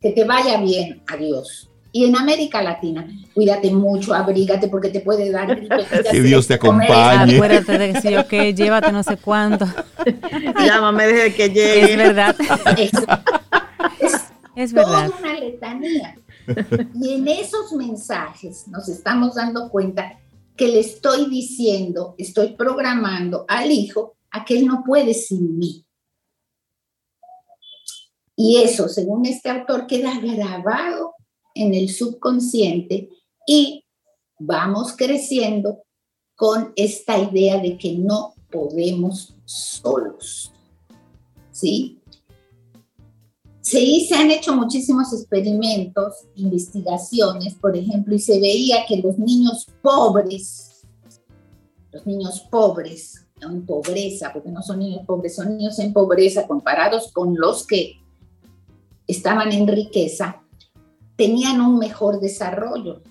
Que te vaya bien, adiós. Y en América Latina, cuídate mucho, abrígate porque te puede dar (laughs) Que Dios te acompañe. Acuérdate de que si yo que llévate no sé cuánto. (laughs) Llámame desde que llegue. Es verdad. Es, verdad. Toda una letanía. Y en esos mensajes nos estamos dando cuenta que le estoy diciendo, estoy programando al hijo a que él no puede sin mí. Y eso, según este autor, queda grabado en el subconsciente y vamos creciendo con esta idea de que no podemos solos. ¿Sí? Se, se han hecho muchísimos experimentos, investigaciones, por ejemplo, y se veía que los niños pobres, los niños pobres, en pobreza, porque no son niños pobres, son niños en pobreza comparados con los que estaban en riqueza, tenían un mejor desarrollo,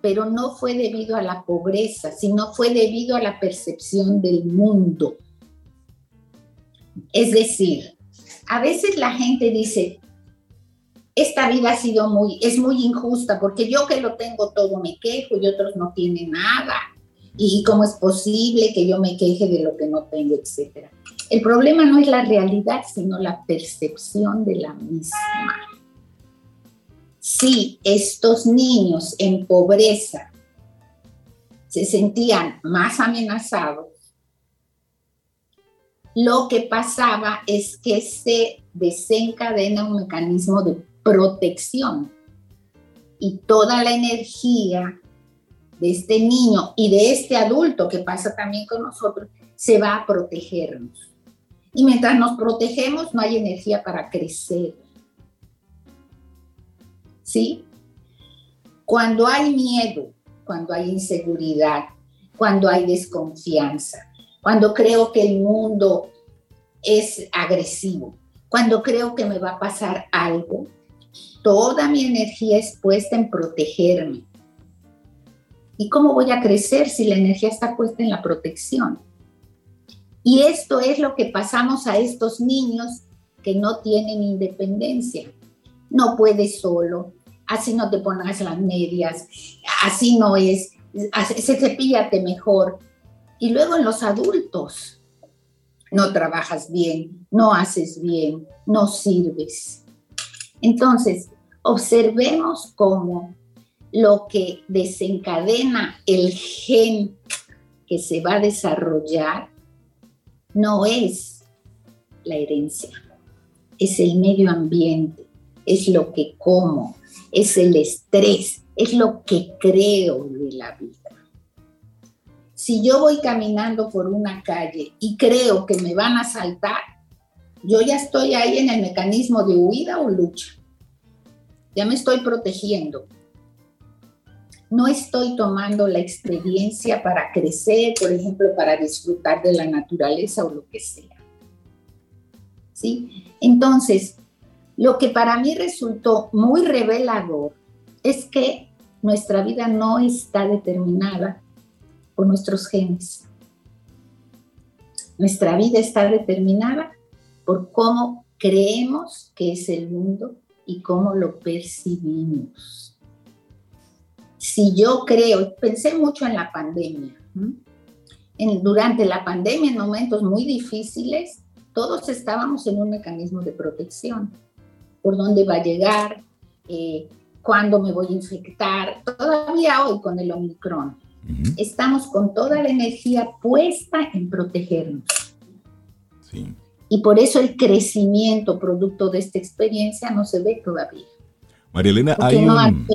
pero no fue debido a la pobreza, sino fue debido a la percepción del mundo. Es decir, a veces la gente dice, esta vida ha sido muy, es muy injusta porque yo que lo tengo todo me quejo y otros no tienen nada. Y cómo es posible que yo me queje de lo que no tengo, etcétera. El problema no es la realidad, sino la percepción de la misma si estos niños en pobreza se sentían más amenazados, lo que pasaba es que se desencadena un mecanismo de protección y toda la energía de este niño y de este adulto que pasa también con nosotros se va a protegernos. Y mientras nos protegemos, no hay energía para crecer. ¿Sí? Cuando hay miedo, cuando hay inseguridad, cuando hay desconfianza, cuando creo que el mundo es agresivo, cuando creo que me va a pasar algo, toda mi energía es puesta en protegerme. ¿Y cómo voy a crecer si la energía está puesta en la protección? Y esto es lo que pasamos a estos niños que no tienen independencia. No puedes solo, así no te pones las medias, así no es, se cepíllate mejor. Y luego en los adultos, no trabajas bien, no haces bien, no sirves. Entonces, observemos cómo lo que desencadena el gen que se va a desarrollar no es la herencia, es el medio ambiente, es lo que como, es el estrés, es lo que creo de la vida. Si yo voy caminando por una calle y creo que me van a saltar, yo ya estoy ahí en el mecanismo de huida o lucha. Ya me estoy protegiendo. No estoy tomando la experiencia para crecer, por ejemplo, para disfrutar de la naturaleza o lo que sea. ¿Sí? Entonces, lo que para mí resultó muy revelador es que nuestra vida no está determinada por nuestros genes. Nuestra vida está determinada por cómo creemos que es el mundo y cómo lo percibimos. Si yo creo, pensé mucho en la pandemia, durante la pandemia, en momentos muy difíciles, todos estábamos en un mecanismo de protección. ¿Por dónde va a llegar? Eh, ¿Cuándo me voy a infectar? Todavía hoy con el Omicron. Estamos con toda la energía puesta en protegernos. Sí. Y por eso el crecimiento producto de esta experiencia no se ve todavía. María Elena, hay un,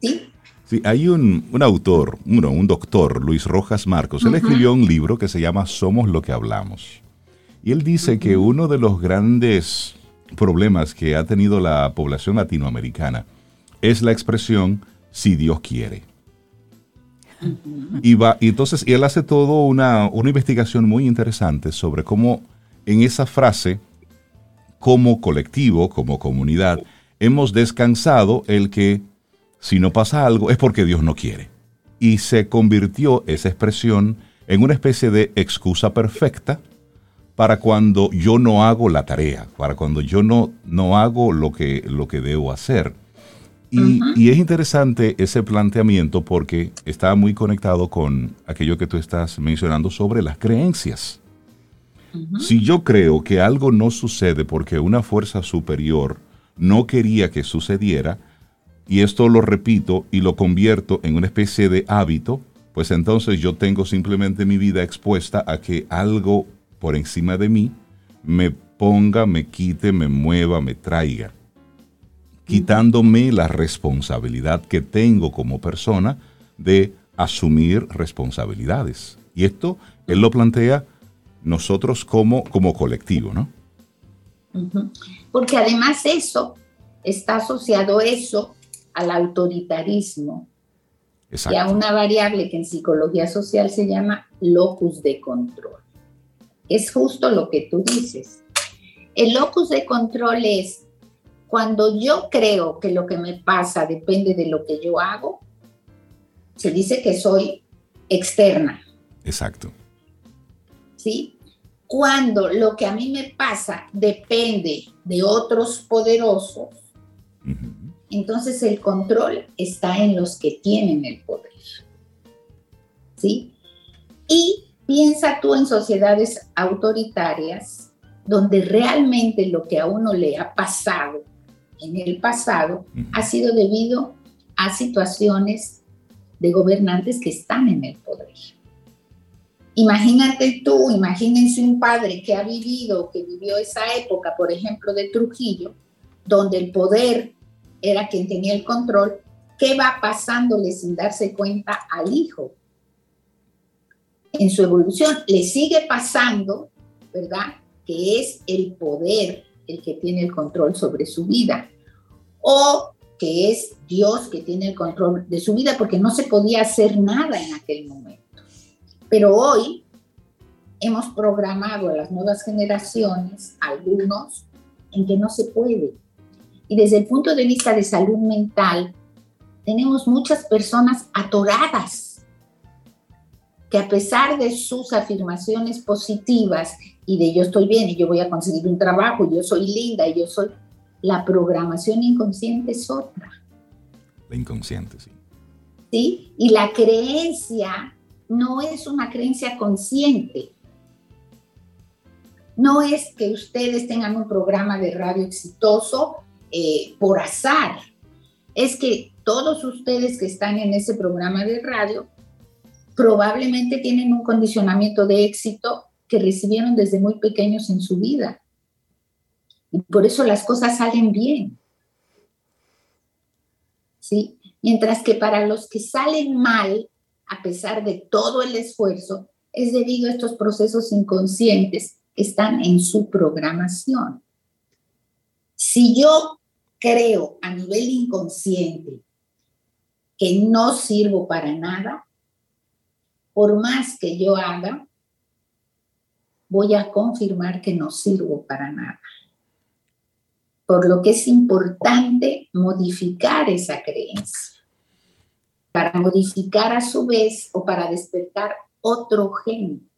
¿sí? hay un, autor, uno, un doctor, Luis Rojas Marcos. Él escribió un libro que se llama Somos lo que hablamos. Y él dice que uno de los grandes problemas que ha tenido la población latinoamericana es la expresión si Dios quiere. Y, va, entonces y él hace todo una, una investigación muy interesante sobre cómo en esa frase, como colectivo, como comunidad, hemos descansado el que si no pasa algo es porque Dios no quiere. Y se convirtió esa expresión en una especie de excusa perfecta para cuando yo no hago la tarea, para cuando yo no, no hago lo que, lo que debo hacer. Y, y, es interesante ese planteamiento porque está muy conectado con aquello que tú estás mencionando sobre las creencias. Si yo creo que algo no sucede porque una fuerza superior no quería que sucediera, y esto lo repito y lo convierto en una especie de hábito, pues entonces yo tengo simplemente mi vida expuesta a que algo por encima de mí me ponga, me quite, me mueva, me traiga, quitándome la responsabilidad que tengo como persona de asumir responsabilidades. Y esto él lo plantea nosotros como, como colectivo, ¿no? Porque además eso está asociado eso al autoritarismo y a una variable que en psicología social se llama locus de control. Es justo lo que tú dices. El locus de control es cuando yo creo que lo que me pasa depende de lo que yo hago, se dice que soy externa. Exacto. ¿sí? Cuando lo que a mí me pasa depende de otros poderosos, entonces el control está en los que tienen el poder. ¿Sí? Y piensa tú en sociedades autoritarias donde realmente lo que a uno le ha pasado en el pasado ha sido debido a situaciones de gobernantes que están en el poder. Imagínate tú, imagínense un padre que ha vivido, que vivió esa época, por ejemplo, de Trujillo, donde el poder era quien tenía el control, ¿qué va pasándole sin darse cuenta al hijo? En su evolución le sigue pasando, ¿verdad? que es el poder el que tiene el control sobre su vida, o que es Dios que tiene el control de su vida, porque no se podía hacer nada en aquel momento. Pero hoy hemos programado a las nuevas generaciones, algunos, en que no se puede. Y desde el punto de vista de salud mental, tenemos muchas personas atoradas que a pesar de sus afirmaciones positivas y de yo estoy bien y yo voy a conseguir un trabajo, yo soy linda y yo soy, la programación inconsciente es otra. La inconsciente, sí. ¿Sí? Y la creencia no es una creencia consciente. No es que ustedes tengan un programa de radio exitoso eh, por azar. Es que todos ustedes que están en ese programa de radio probablemente tienen un condicionamiento de éxito que recibieron desde muy pequeños en su vida. Y por eso las cosas salen bien. ¿Sí? Mientras que para los que salen mal, a pesar de todo el esfuerzo, es debido a estos procesos inconscientes que están en su programación. Si yo creo a nivel inconsciente que no sirvo para nada, por más que yo haga, voy a confirmar que no sirvo para nada. Por lo que es importante modificar esa creencia, para modificar a su vez o para despertar otro gen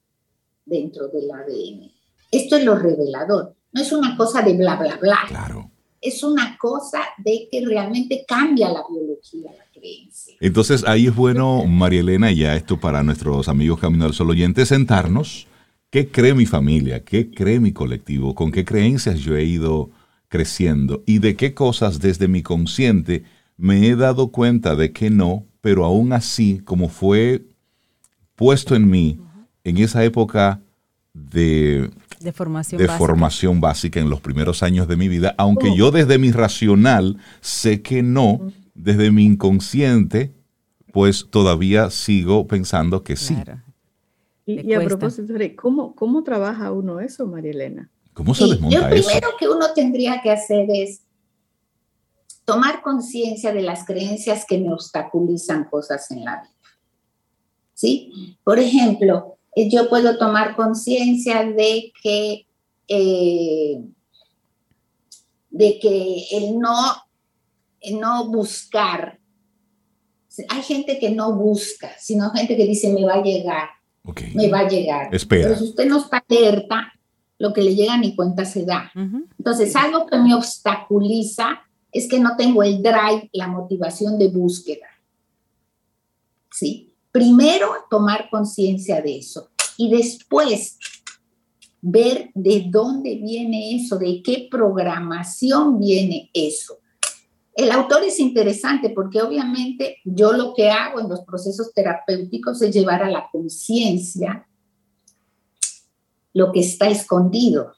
dentro del ADN. Esto es lo revelador, no es una cosa de bla, bla, bla. Claro. Es una cosa de que realmente cambia la biología, la creencia. Entonces ahí es bueno, María Elena, ya esto para nuestros amigos Camino al Sol oyentes, sentarnos. ¿Qué cree mi familia? ¿Qué cree mi colectivo? ¿Con qué creencias yo he ido creciendo? ¿Y de qué cosas desde mi consciente me he dado cuenta de que no, pero aún así, como fue puesto en mí en esa época de, formación, de básica. formación básica en los primeros años de mi vida, aunque oh. yo desde mi racional sé que no, desde mi inconsciente, pues todavía sigo pensando que sí. Y, y a propósito, ¿cómo, ¿cómo trabaja uno eso, María Elena? ¿Cómo se desmonta eso? Lo primero que uno tendría que hacer es tomar conciencia de las creencias que me obstaculizan cosas en la vida. ¿Sí? Por ejemplo, eh, yo puedo tomar conciencia de que, eh, de que el no, el no buscar, hay gente que no busca, sino gente que dice me va a llegar, me va a llegar. Espera. Pero si usted no está alerta, lo que le llega ni cuenta se da. Uh -huh. Entonces, algo que me obstaculiza es que no tengo el drive, la motivación de búsqueda. ¿Sí? Primero, tomar conciencia de eso y después ver de dónde viene eso, de qué programación viene eso. El autor es interesante porque obviamente yo lo que hago en los procesos terapéuticos es llevar a la conciencia lo que está escondido.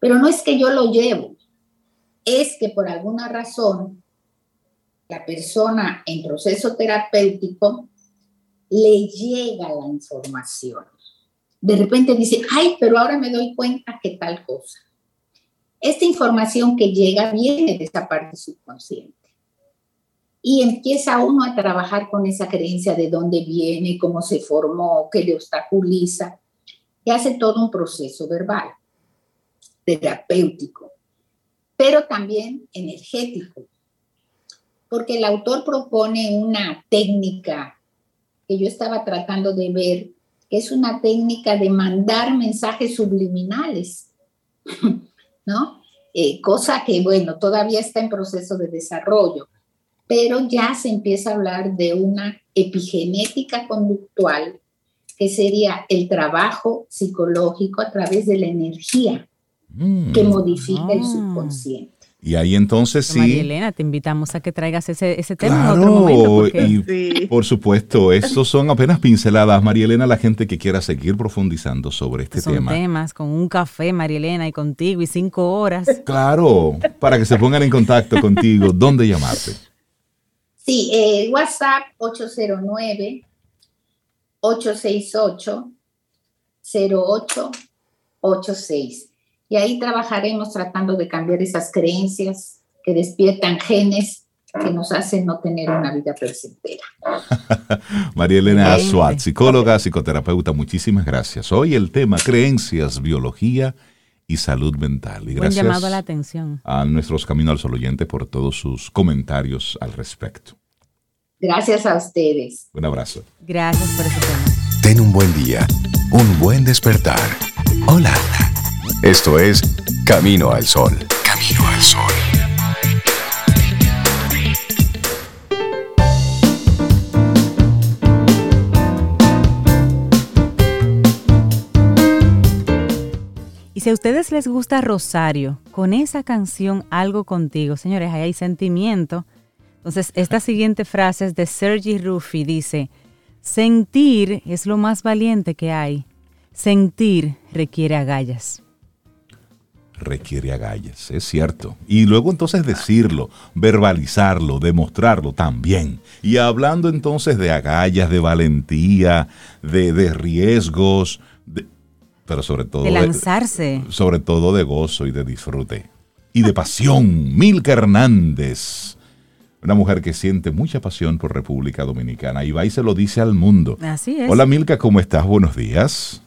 Pero no es que yo lo llevo, es que por alguna razón la persona en proceso terapéutico le llega la información. De repente dice, ay, pero ahora me doy cuenta que tal cosa. Esta información que llega viene de esa parte subconsciente. Y empieza uno a trabajar con esa creencia de dónde viene, cómo se formó, qué le obstaculiza. Y hace todo un proceso verbal, terapéutico, pero también energético. Porque el autor propone una técnica que yo estaba tratando de ver, que es una técnica de mandar mensajes subliminales. (laughs) ¿no? Eh, cosa que, bueno, todavía está en proceso de desarrollo, pero ya se empieza a hablar de una epigenética conductual, que sería el trabajo psicológico a través de la energía que Mm. modifica el Ah. subconsciente. Y ahí entonces sí. María Elena, te invitamos a que traigas ese, ese tema Claro, en otro momento. Porque y Sí. por supuesto, estos son apenas pinceladas. María Elena, la gente que quiera seguir profundizando sobre este son tema. temas con un café, María Elena, y contigo, y cinco horas. Claro, para que se pongan en contacto contigo, ¿dónde llamarte? Sí, eh, WhatsApp 809-868-0886. Y ahí trabajaremos tratando de cambiar esas creencias que despiertan genes que nos hacen no tener una vida placentera. (laughs) María Elena Azuat, psicóloga, psicoterapeuta, muchísimas gracias. Hoy el tema creencias, biología y salud mental. Y gracias llamado a la atención. A nuestros Camino al Sol oyentes por todos sus comentarios al respecto. Gracias a ustedes. Un abrazo. Gracias por ese tema. Ten un buen día, un buen despertar. Hola. Esto es Camino al Sol. Camino al Sol. Y si a ustedes les gusta Rosario, con esa canción Algo contigo, señores, ahí hay sentimiento. Entonces, esta siguiente frase es de Sergi Ruffi, dice, sentir es lo más valiente que hay. Sentir requiere agallas requiere agallas, es cierto. Y luego entonces decirlo, verbalizarlo, demostrarlo también. Y hablando entonces de agallas, de valentía, de, riesgos, pero sobre todo... De lanzarse. sobre todo de gozo y de disfrute. Y de pasión. Milka Hernández. Una mujer que siente mucha pasión por República Dominicana y va y se lo dice al mundo. Así es. Hola Milka, ¿cómo estás? Buenos días.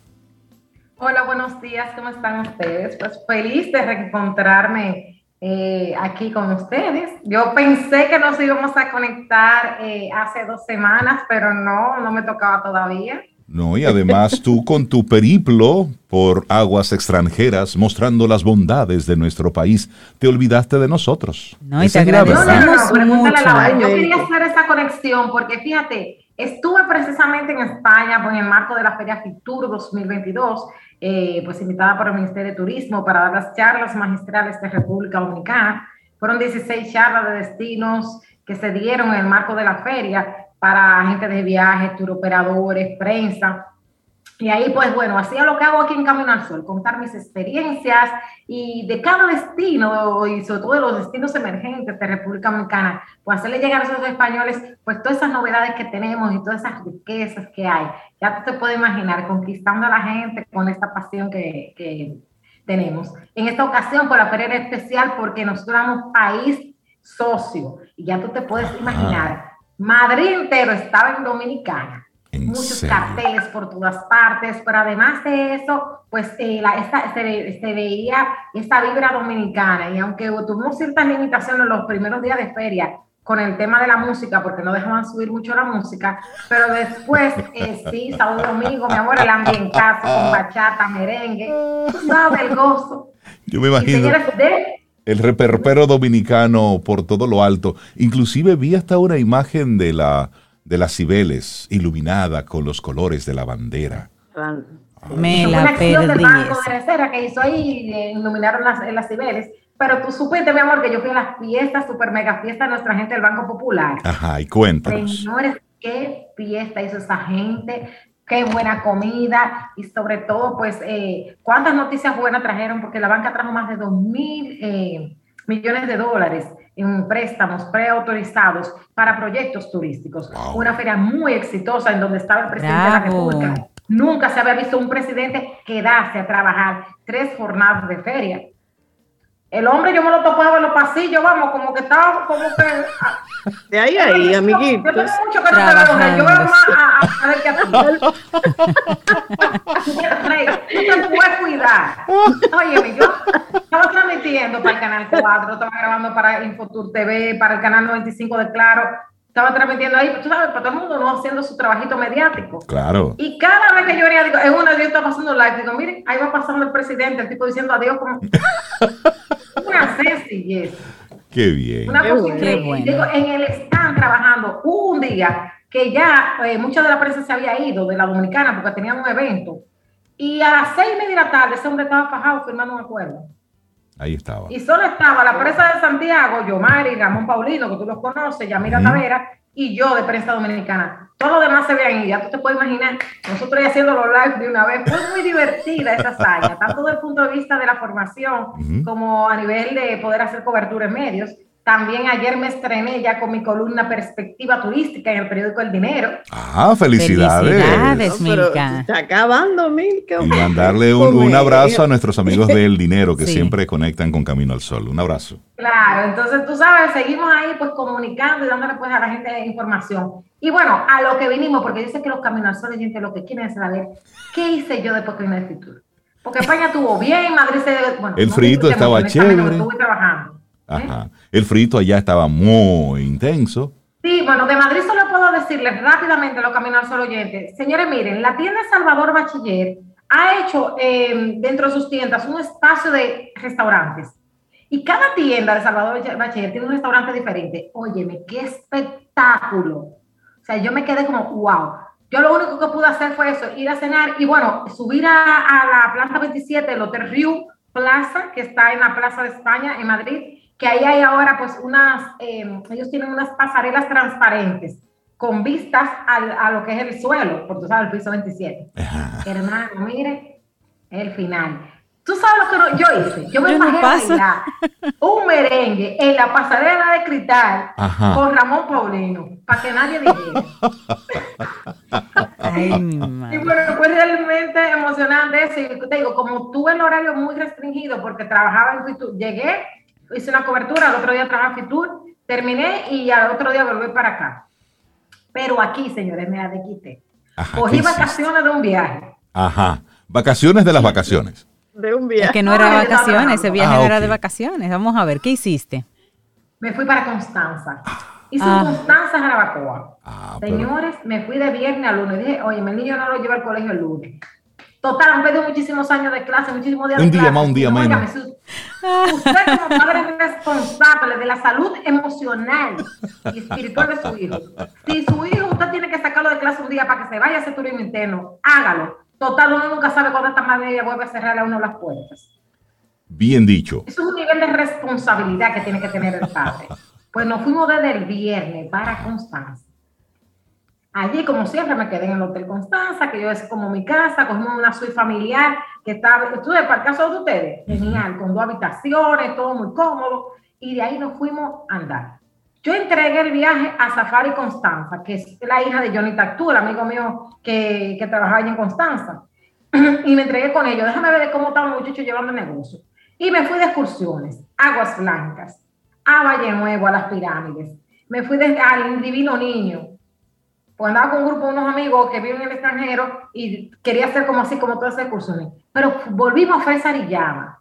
Hola, buenos días, ¿cómo están ustedes? Pues feliz de reencontrarme eh, aquí con ustedes. Yo pensé que nos íbamos a conectar eh, hace dos semanas, pero no, no me tocaba todavía. No, y además tú con tu periplo por aguas extranjeras, mostrando las bondades de nuestro país, te olvidaste de nosotros. No, y te agradecemos no, no, no, Yo quería hacer esa conexión porque fíjate, estuve precisamente en España pues, en el marco de la Feria Fitur 2022 eh, pues invitada por el Ministerio de Turismo para dar las charlas magistrales de República Dominicana. Fueron 16 charlas de destinos que se dieron en el marco de la feria para gente de viajes, turoperadores, prensa. Y ahí, pues bueno, hacía lo que hago aquí en Camino al Sol, contar mis experiencias y de cada destino, y sobre todo de los destinos emergentes de República Dominicana, pues hacerle llegar a esos españoles, pues todas esas novedades que tenemos y todas esas riquezas que hay. Ya tú te puedes imaginar, conquistando a la gente con esta pasión que, que tenemos. En esta ocasión, por la feria era especial porque nosotros somos país socio, y ya tú te puedes imaginar, Madrid entero estaba en Dominicana muchos carteles por todas partes, pero además de eso, pues eh, la, esta, se, se, veía esta vibra dominicana y aunque tuvimos ciertas limitaciones los primeros días de feria con el tema de la música, porque no dejaban subir mucho la música, pero después, eh, sí, sábado domingo, mi amor, el ambientazo con bachata, merengue, sabes, el gozo. Yo me imagino. El reperpero dominicano por todo lo alto. Inclusive vi hasta una imagen de la de las Cibeles, iluminada con los colores de la bandera. Me la perdí. del banco de reserva que hizo ahí, iluminaron las, las Cibeles. Pero tú supiste, mi amor, que yo fui a las fiestas, super mega fiesta de nuestra gente del Banco Popular. Ajá, y cuéntanos. Señores, qué fiesta hizo esa gente, qué buena comida y sobre todo, pues, eh, cuántas noticias buenas trajeron, porque la banca trajo más de 2 mil eh, millones de dólares en préstamos preautorizados para proyectos turísticos. Una feria muy exitosa en donde estaba el presidente de la República. Nunca se había visto un presidente quedarse a trabajar tres jornadas de feria. El hombre yo me lo topaba en los pasillos, vamos, como que estaba, como que... De ahí a ahí, amiguitos. Yo tengo mucho que no te veo, yo veo más a, a, ver qué hacer. Tú te puedes cuidar. Oye, yo estaba transmitiendo para el Canal 4, estaba grabando para Infotur TV, para el Canal 95 de Claro, estaba transmitiendo ahí, tú sabes, para todo el mundo, ¿no? Haciendo su trabajito mediático. Claro. Y cada vez que yo venía, digo, en una yo estaba pasando live, digo, miren, ahí va pasando el presidente, el tipo diciendo adiós como... (laughs) una sencillez. Qué bien. Una Qué bueno. Digo, en el están trabajando un día que ya eh, mucha de la prensa se había ido de la dominicana porque tenían un evento. Y a las seis y media de la tarde ese hombre estaba fajado firmando un acuerdo. Ahí estaba. Y solo estaba la prensa de Santiago, Yomari, Ramón Paulino, que tú los conoces, Yamira Tavera, y yo de prensa dominicana. Todo lo demás se ve ahí, ya tú te puedes imaginar, nosotros haciendo los live de una vez. Fue muy divertida esa hazaña, tanto desde el punto de vista de la formación como a nivel de poder hacer cobertura en medios. También ayer me estrené ya con mi columna Perspectiva Turística en el periódico El Dinero. Ah, felicidades. Felicidades, Milka. Está acabando, Milka. Y mandarle un, un, abrazo a nuestros amigos del Dinero que sí. siempre conectan con Camino al Sol. Un abrazo. Claro, entonces tú sabes, seguimos ahí pues comunicando y dándole pues a la gente información. Y bueno, a lo que vinimos, porque yo sé que los Camino al Sol, gente, lo que quieren es saber qué hice yo después que vine futuro. Porque España estuvo bien, Madrid se... Bueno, el no frito estaba chévere. Estuve trabajando. Ajá. El frito allá estaba muy intenso. Sí, bueno, de Madrid solo puedo decirles rápidamente lo camino al solo oyente. Señores, miren, la tienda Salvador Bachiller ha hecho eh, dentro de sus tiendas un espacio de restaurantes. Y cada tienda de Salvador Bachiller tiene un restaurante diferente. Óyeme, qué espectáculo. O sea, yo me quedé como, wow. Yo lo único que pude hacer fue eso, ir a cenar y bueno, subir a, a la planta 27 del Hotel Riu Plaza, que está en la Plaza de España, en Madrid, que ahí hay ahora pues unas, eh, ellos tienen unas pasarelas transparentes con vistas al, a lo que es el suelo, por tú sabes, el piso 27. Ajá. Hermano, mire, el final. Tú sabes lo que yo hice. Yo me bajé a bailar un merengue en la pasarela de cristal Ajá. con Ramón Paulino, para que nadie dijera. (laughs) Ay, y bueno, fue realmente emocionante eso. Y te digo, como tuve el horario muy restringido porque trabajaba en Fitur, llegué hice una cobertura, al otro día trabajé en Fitur, terminé y al otro día volví para acá. Pero aquí, señores, me la de quité. Cogí vacaciones de un viaje. Ajá. Vacaciones de las vacaciones. De un viaje. Es que no era vacaciones, ese viaje ah, no era de vacaciones. Vamos a ver, ¿qué hiciste? Me fui para Constanza. Hice ah. Constanza, Jarabacoa. Ah, Señores, pero... me fui de viernes a lunes. Dije, oye, mi niño no lo lleva al colegio el lunes. Total, han perdido muchísimos años de clase, muchísimos días un de día clase. más, un día menos. Usted como padre responsable de la salud emocional y espiritual de su hijo. Si su hijo usted tiene que sacarlo de clase un día para que se vaya a ese turismo interno, hágalo. Total, uno nunca sabe cuándo esta madre vuelve a cerrar a uno las puertas. Bien dicho. Eso es un nivel de responsabilidad que tiene que tener el padre. (laughs) Pues nos fuimos desde el viernes para Constanza. Allí, como siempre, me quedé en el Hotel Constanza, que yo es como mi casa, cogimos una suite familiar que estaba, estuve para el caso de ustedes, genial, con dos habitaciones, todo muy cómodo, y de ahí nos fuimos a andar. Yo entregué el viaje a Safari Constanza, que es la hija de Johnny Tactu, el amigo mío que, que trabajaba allí en Constanza, (clears throat) y me entregué con ellos. Déjame ver cómo estaba el muchacho llevando el negocio. Y me fui de excursiones, Aguas Blancas, a Valle Nuevo, a las pirámides. Me fui de, al Divino Niño, pues andaba con un grupo de unos amigos que viven en el extranjero y quería hacer como así, como todas esas excursiones. Pero volvimos a Fresa Llama,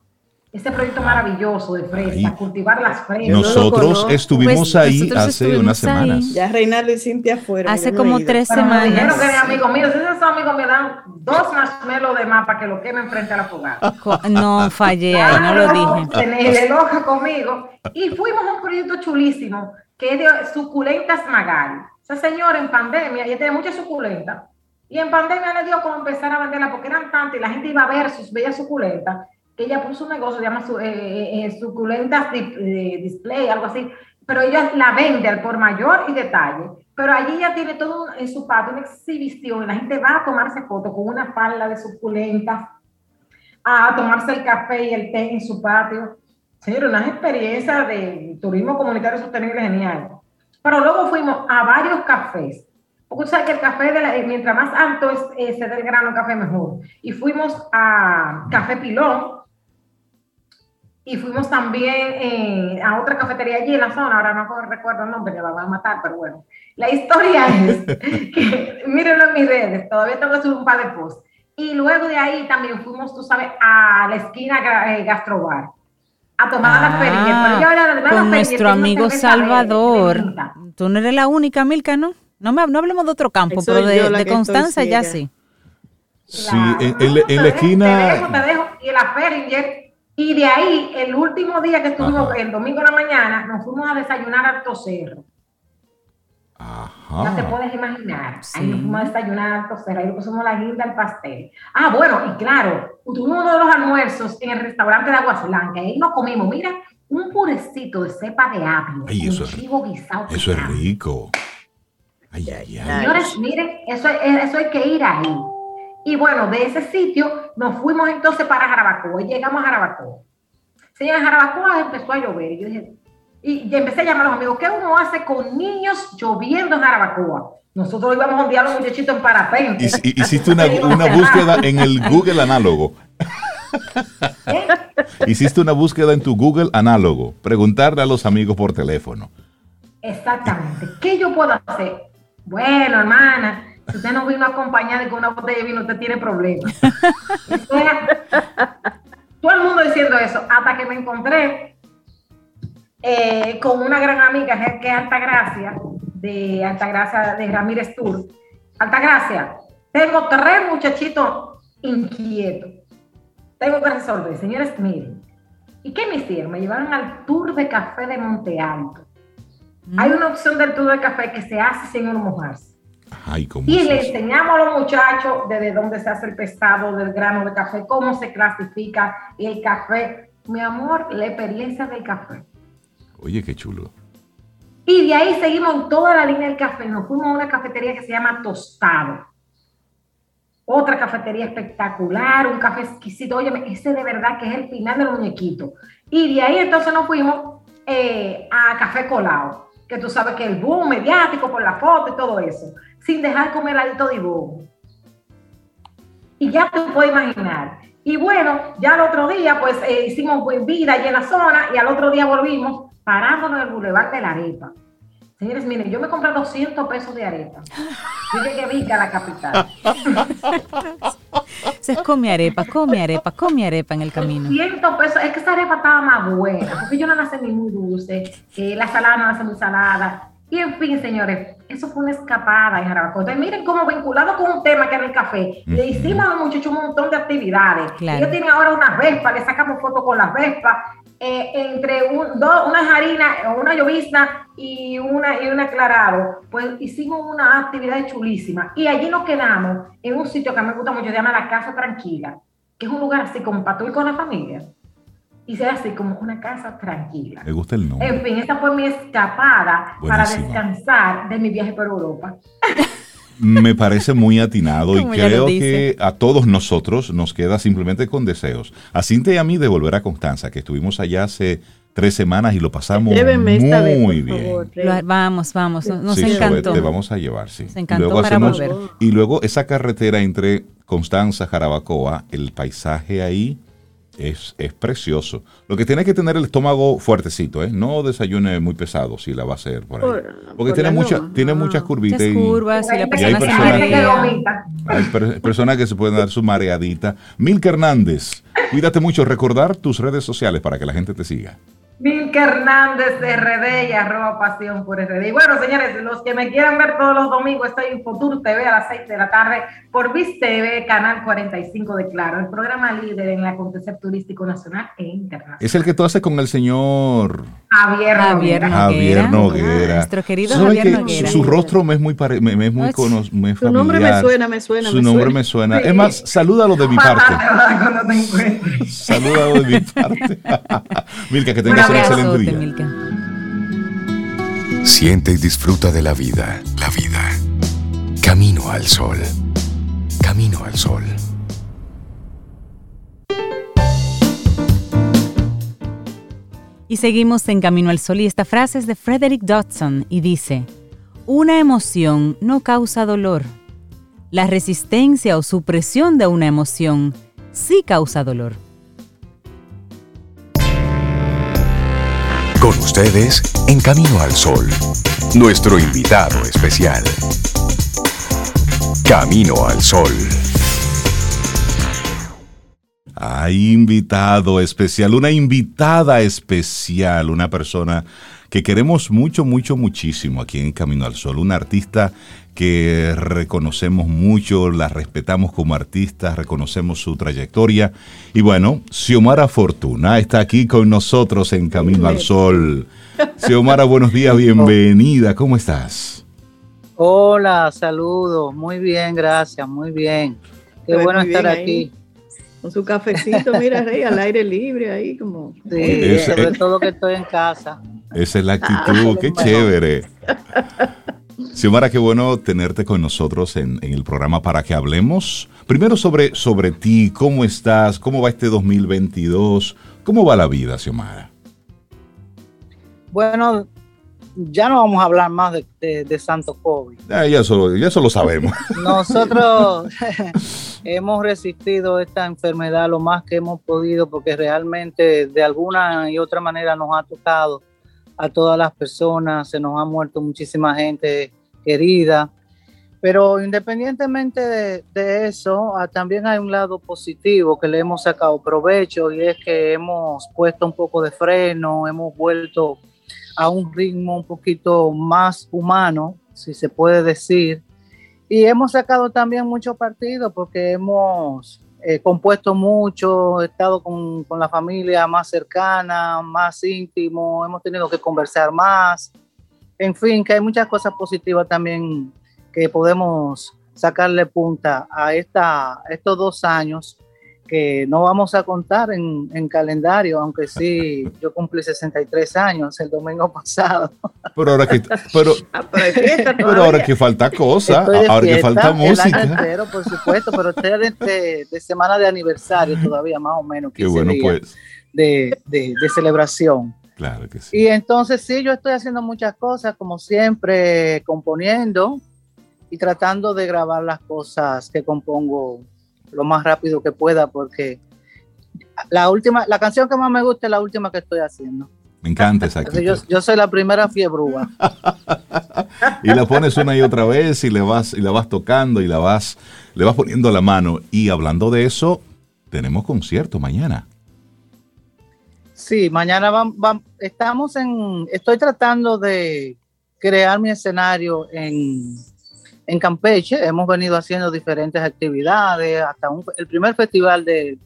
ese proyecto maravilloso de fresa, cultivar las fresas. Nosotros no estuvimos pues, ahí nosotros hace estuvimos unas semanas. Ahí. Ya Reinaldo y Cintia fueron. Hace como tres Pero semanas. Me dijeron que mi amigo mío, si esos amigos me dan dos marshmallows de más para que lo quemen frente a la fogata. No fallé ahí, no lo dije. Tener loja conmigo. Y fuimos a un proyecto chulísimo que es de suculentas Magali. Esa señora en pandemia, ella tiene mucha suculenta, y en pandemia le dio como empezar a venderla porque eran tantas y la gente iba a ver sus bellas suculentas, que ella puso un negocio, se llama su, eh, eh, suculentas eh, display, algo así, pero ella la vende al por mayor y detalle. Pero allí ella tiene todo en su patio, una exhibición, y la gente va a tomarse fotos con una falda de suculentas, a tomarse el café y el té en su patio. Señor, una experiencia de turismo comunitario sostenible genial. Pero luego fuimos a varios cafés. Porque usted sabe que el café, de la, mientras más alto es ese del grano café, mejor. Y fuimos a Café Pilón. Y fuimos también eh, a otra cafetería allí en la zona. Ahora no recuerdo el nombre, que la van a matar, pero bueno. La historia (laughs) es que, mírenlo en mis redes, todavía tengo que subir un par de posts. Y luego de ahí también fuimos, tú sabes, a la esquina eh, Gastrobar a tomar ah, la feria. Pero con nuestro amigo Salvador. Tú no eres la única, Milka, ¿no? No, me, no hablemos de otro campo, pero de, de Constanza ya sí. Sí, en, en, en, la esquina. Te dejo, te dejo. Y la Feringer. Y de ahí, el último día que estuvimos, Ajá. el domingo de la mañana, nos fuimos a desayunar al Tocerro. Ajá. Ya te puedes imaginar. Sí. Ahí nos fuimos a desayunar Tocerro. Ahí pusimos la guinda al pastel. Ah, bueno, y claro, tuvimos uno de los almuerzos en el restaurante de Aguas Blancas. Ahí nos comimos, mira, un purecito de cepa de apio. Ay, eso, chivo guisado eso es rico. Ay, ay, ay. Señores, miren, eso, eso hay que ir ahí. Y bueno, de ese sitio nos fuimos entonces para Jarabacoa y llegamos a Jarabacoa. Señora, Jarabacoa empezó a llover y yo dije, Y, empecé a llamar a los amigos, ¿qué uno hace con niños lloviendo en Jarabacoa? Nosotros íbamos a enviar a los muchachitos en parapente. Hiciste una, (laughs) una búsqueda en el Google análogo. ¿Eh? Hiciste una búsqueda en tu Google análogo, preguntarle a los amigos por teléfono. Exactamente. ¿Qué yo puedo hacer? Bueno, hermana, si usted no vino acompañada y con una botella de vino, usted tiene problemas. (laughs) todo el mundo diciendo eso, hasta que me encontré eh, con una gran amiga que es Altagracia, de Altagracia de Ramírez Tour. Altagracia, tengo tres muchachitos inquietos. Tengo que resolver. Señores, miren. ¿Y qué me hicieron? Me llevaron al Tour de Café de Monte Alto. Mm. Hay una opción del Tour de Café que se hace sin mojarse. y le enseñamos a los muchachos desde dónde se hace el pesado del grano de café, cómo se clasifica el café. Mi amor, la experiencia del café. Oye, qué chulo. Y de ahí seguimos toda la línea del café. Nos fuimos a una cafetería que se llama Tostado. Otra cafetería espectacular, un café exquisito. Oye, ese de verdad que es el final del muñequito. Y de ahí entonces nos fuimos eh, a Café Colado, que tú sabes que el boom mediático por la foto y todo eso, sin dejar comer alto de. Y ya tú puedes imaginar. Y bueno, ya el otro día, pues eh, hicimos vida allí en la zona y al otro día volvimos parándonos en el Boulevard de la Arepa. Señores, miren, yo me compré 200 pesos de arepa. Yo llegué a Vica, la capital. (laughs) Se come arepa, come arepa, come arepa en el camino. 200 pesos, es que esa arepa estaba más buena, porque yo no la hace ni muy dulce, eh, la salada no la hace muy salada. Y en fin, señores, eso fue una escapada en Jarabacoa. Entonces, miren cómo vinculado con un tema que era el café, le hicimos a los muchachos un montón de actividades. Ellos tienen ahora unas vespas, le sacamos fotos con las vespas, eh, entre un, dos, una harina, una llovizna y una, y un aclarado, pues hicimos una actividad chulísima. Y allí nos quedamos en un sitio que me gusta mucho, se llama La Casa Tranquila, que es un lugar así como para tú ir con la familia. Y sea así como una casa tranquila. Me gusta el nombre. En fin, esta fue mi escapada para descansar de mi viaje por Europa. (laughs) me parece muy atinado y creo que a todos nosotros nos queda simplemente con deseos. A Cintia y a mí de volver a Constanza, que estuvimos allá hace tres semanas y lo pasamos muy bien. vamos, vamos, nos encantó. Te vamos a llevar, sí. encantó para volver. Y luego esa carretera entre Constanza, Jarabacoa, el paisaje ahí es, precioso. Lo que tiene que tener el estómago fuertecito, ¿eh? No desayune muy pesado si la va a hacer por ahí. Porque tiene, mucha, tiene muchas curvitas. y, curvas y, la persona hay personas, que se pueden dar su mareadita. Milka Hernández, cuídate mucho. Recordar tus redes sociales para que la gente te siga. Milka Hernández de RD y arroba pasión por RD. Y bueno, señores, los que me quieran ver todos los domingos, estoy en Futur TV a las 6 de la tarde por VIS TV, canal 45 de Claro, el programa líder en el acontecer turístico nacional e internacional. Es el que tú haces con el señor Javier, Noguera. Javier Noguera. Nuestro querido Javier Noguera. Su, rostro me es muy, pare, me, es muy, conos, me Su nombre me suena, me suena. Su nombre me suena. Es más, salúdalo de mi (laughs) parte. salúdalo de mi parte. (laughs) Milka, que tengas Siente y disfruta de la vida, la vida. Camino al sol. Camino al sol. Y seguimos en Camino al Sol y esta frase es de Frederick Dodson y dice, una emoción no causa dolor. La resistencia o supresión de una emoción sí causa dolor. Con ustedes, en Camino al Sol, nuestro invitado especial. Camino al Sol. Hay invitado especial, una invitada especial, una persona que queremos mucho, mucho, muchísimo aquí en Camino al Sol, una artista que reconocemos mucho, la respetamos como artista, reconocemos su trayectoria. Y bueno, Xiomara Fortuna está aquí con nosotros en Camino al Sol. Xiomara, buenos días, (laughs) bienvenida, ¿cómo estás? Hola, saludos, muy bien, gracias, muy bien. Qué bueno estar aquí. Con su cafecito, mira, (laughs) Rey, al aire libre ahí, como. Sí, sobre todo que estoy en casa. Esa es la actitud, qué chévere. Xiomara, qué bueno tenerte con nosotros en, el programa para que hablemos primero sobre, sobre ti, cómo estás, cómo va este 2022, cómo va la vida, Xiomara. Bueno, ya no vamos a hablar más de, Santo COVID. ya, eso, ya eso lo sabemos. (laughs) Nosotros (laughs) hemos resistido esta enfermedad lo más que hemos podido porque realmente de alguna y otra manera nos ha tocado a todas las personas, se nos ha muerto muchísima gente querida, pero independientemente de, eso, ah, también hay un lado positivo que le hemos sacado provecho y es que hemos puesto un poco de freno, hemos vuelto a un ritmo un poquito más humano, si se puede decir, y hemos sacado también mucho partido porque hemos eh, compuesto mucho, he estado con, con, la familia más cercana, más íntimo, hemos tenido que conversar más. En fin, que hay muchas cosas positivas también que podemos sacarle punta a esta, estos dos años que no vamos a contar en, calendario, aunque sí, yo cumplí 63 años el domingo (laughs) pasado. Pero ahora que, pero, (laughs) ah, pero, (laughs) ahora que falta cosa, ahora que falta música. Entero, por supuesto, pero ustedes de, de, semana de aniversario todavía, más o menos. Qué bueno, pues. De, de, de celebración. Claro que sí. Y entonces sí, yo estoy haciendo muchas cosas, como siempre, componiendo y tratando de grabar las cosas que compongo lo más rápido que pueda porque la última, la canción que más me gusta es la última que estoy haciendo. Me encanta esa yo, yo, soy la primera fiebrúa. (laughs) y la pones una y otra vez y le vas y la vas tocando y la vas le vas poniendo la mano y hablando de eso, tenemos concierto mañana. Sí, mañana vamos, estamos en estoy tratando de crear mi escenario en en Campeche hemos venido haciendo diferentes actividades, hasta el primer festival de,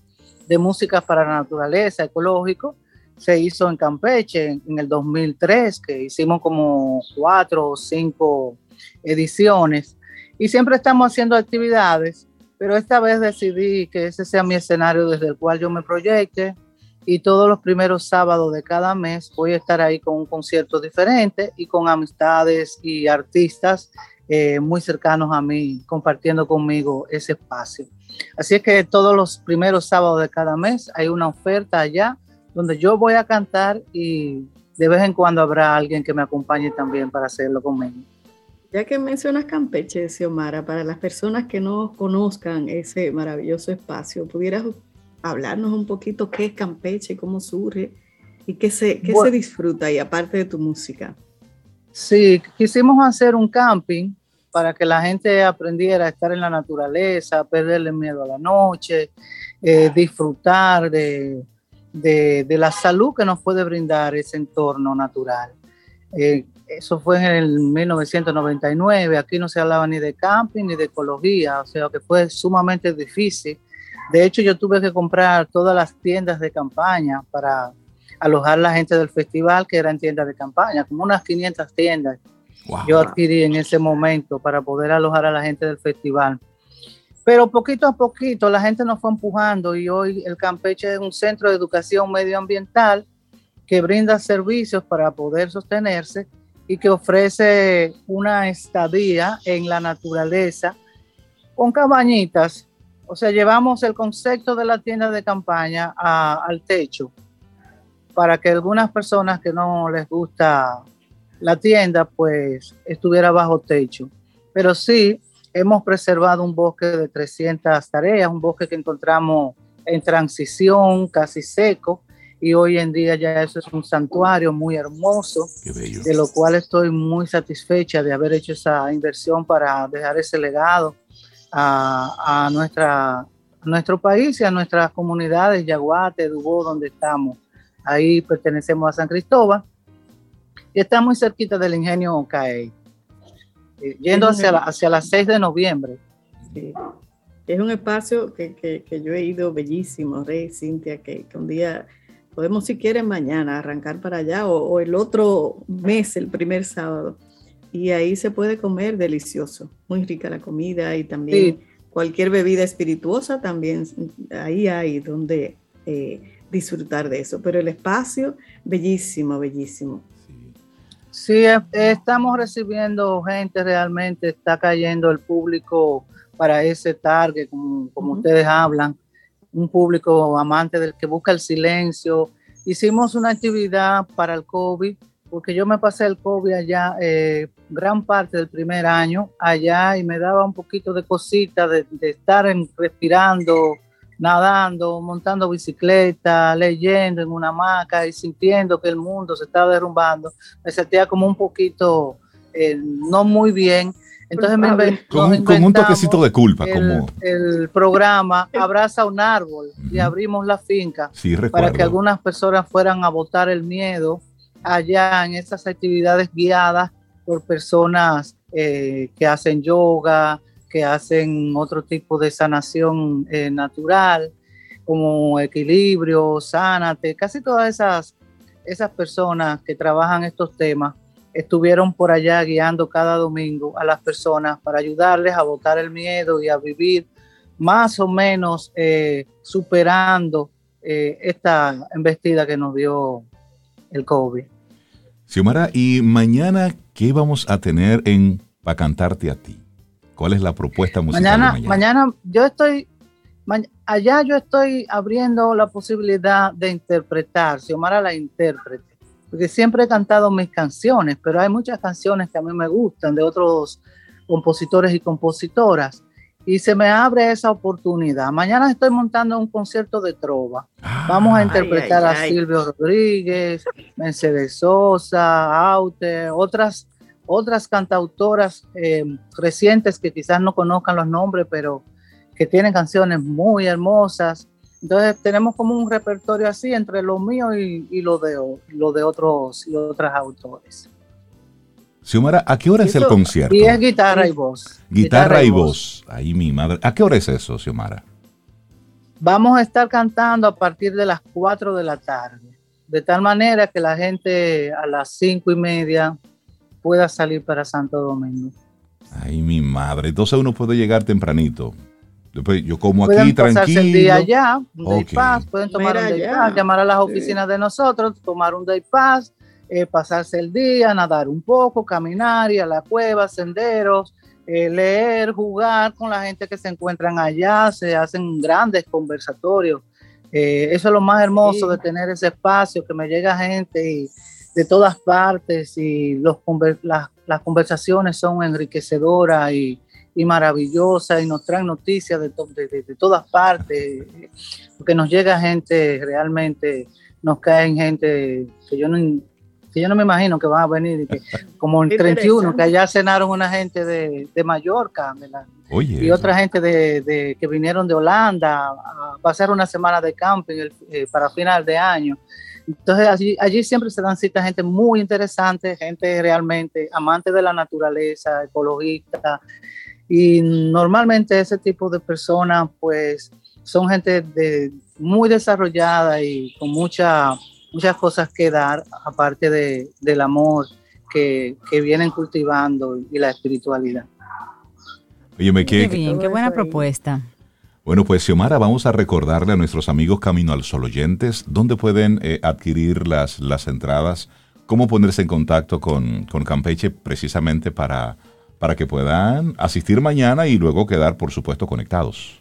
música para la naturaleza ecológico se hizo en Campeche en, el 2003, que hicimos como cuatro o cinco ediciones. Y siempre estamos haciendo actividades, pero esta vez decidí que ese sea mi escenario desde el cual yo me proyecte. Y todos los primeros sábados de cada mes voy a estar ahí con un concierto diferente y con amistades y artistas eh, muy cercanos a mí, compartiendo conmigo ese espacio. Así es que todos los primeros sábados de cada mes hay una oferta allá donde yo voy a cantar y de vez en cuando habrá alguien que me acompañe también para hacerlo conmigo. Ya que mencionas Campeche, Xiomara, para las personas que no conozcan ese maravilloso espacio, ¿pudieras hablarnos un poquito qué es Campeche, cómo surge y qué se, qué se disfruta ahí, aparte de tu música? Sí, quisimos hacer un camping para que la gente aprendiera a estar en la naturaleza, perderle miedo a la noche, eh, disfrutar de, la salud que nos puede brindar ese entorno natural. Eh, eso fue en el 1999, aquí no se hablaba ni de camping ni de ecología, o sea que fue sumamente difícil. De hecho, yo tuve que comprar todas las tiendas de campaña para alojar a la gente del festival, que eran tiendas de campaña, como unas 500 tiendas yo adquirí en ese momento para poder alojar a la gente del festival. Pero poquito a poquito la gente nos fue empujando y hoy el Campeche es un centro de educación medioambiental que brinda servicios para poder sostenerse y que ofrece una estadía en la naturaleza con cabañitas. O sea, llevamos el concepto de la tienda de campaña al techo para que algunas personas que no les gusta la tienda pues estuviera bajo techo. Pero sí, hemos preservado un bosque de 300 tareas, un bosque que encontramos en transición, casi seco, y hoy en día ya eso es un santuario muy hermoso, de lo cual estoy muy satisfecha de haber hecho esa inversión para dejar ese legado a, nuestra, nuestro país y a nuestras comunidades, Yaguate, Dubó, donde estamos. Ahí pertenecemos a San Cristóbal. Y está muy cerquita del ingenio CAE, eh, yendo hacia, hacia las 6 de noviembre. Es un espacio que, yo he ido bellísimo, Rey, Cintia, que, un día podemos, si quieren, mañana arrancar para allá o, el otro mes, el primer sábado. Y ahí se puede comer delicioso, muy rica la comida y también cualquier bebida espirituosa también ahí hay donde eh, disfrutar de eso. Pero el espacio, bellísimo, bellísimo. Sí, estamos recibiendo gente realmente, está cayendo el público para ese target, como, ustedes hablan, un público amante del que busca el silencio. Hicimos una actividad para el COVID porque yo me pasé el COVID allá eh, gran parte del primer año allá y me daba un poquito de cosita de, estar respirando, nadando, montando bicicleta, leyendo en una hamaca y sintiendo que el mundo se estaba derrumbando. Me sentía como un poquito eh, no muy bien. Entonces me con, un toquecito de culpa, el, como el programa (laughs) Abraza un árbol y abrimos la finca para que algunas personas fueran a votar el miedo allá en estas actividades guiadas por personas eh, que hacen yoga, que hacen otro tipo de sanación eh, natural, como equilibrio, sánate, casi todas esas, esas personas que trabajan estos temas estuvieron por allá guiando cada domingo a las personas para ayudarles a botar el miedo y a vivir más o menos eh, superando esta embestida que nos dio el COVID. Xiomara, ¿y mañana qué vamos a tener en para cantarte a ti? ¿Cuál es la propuesta musical? Mañana, mañana? mañana yo estoy, allá yo estoy abriendo la posibilidad de interpretar, Xiomara la intérprete, porque siempre he cantado mis canciones, pero hay muchas canciones que a mí me gustan de otros compositores y compositoras y se me abre esa oportunidad. Mañana estoy montando un concierto de trova. Vamos a interpretar a Silvio Rodríguez, Mercedes Sosa, Aute, otras, otras cantautoras eh, recientes que quizás no conozcan los nombres, pero que tienen canciones muy hermosas. Entonces tenemos como un repertorio así entre lo mío y, lo, de, lo de otros y otras autores. Xiomara, ¿a qué hora es el concierto? Y es guitarra y voz. Guitarra, y, voz. Ahí mi madre. ¿A qué hora es eso, Xiomara? Vamos a estar cantando a partir de las 4 de la tarde, de tal manera que la gente a las cinco y media pueda salir para Santo Domingo. Ay, mi madre. Entonces uno puede llegar tempranito. yo como aquí tranquilo. el día allá, un day pass, pueden tomar un day pass, llamar a las oficinas de nosotros, tomar un day pass, eh, pasarse el día, nadar un poco, caminar, ir a la cueva, senderos, eh, leer, jugar con la gente que se encuentran allá, se hacen grandes conversatorios. Eh, eso es lo más hermoso de tener ese espacio, que me llega gente de todas partes y los, las, las conversaciones son enriquecedoras y, y maravillosas y nos traen noticias de, de, de, todas partes, porque nos llega gente realmente, nos caen gente que yo no, que yo no me imagino que van a venir, como el 31, que allá cenaron una gente de, de Mallorca y otra gente de, que vinieron de Holanda a pasar una semana de camping eh, para final de año. Entonces allí, allí siempre se dan citas gente muy interesante, gente realmente amante de la naturaleza, ecologista, y normalmente ese tipo de personas pues son gente de, muy desarrollada y con mucha muchas cosas que dar, aparte de, del amor que, que, vienen cultivando y la espiritualidad. Oye, me qué bien, qué buena propuesta. Bueno, pues Xiomara, vamos a recordarle a nuestros amigos Camino al Sol oyentes dónde pueden eh, adquirir las, las entradas, cómo ponerse en contacto con, con Campeche precisamente para, para que puedan asistir mañana y luego quedar, por supuesto, conectados.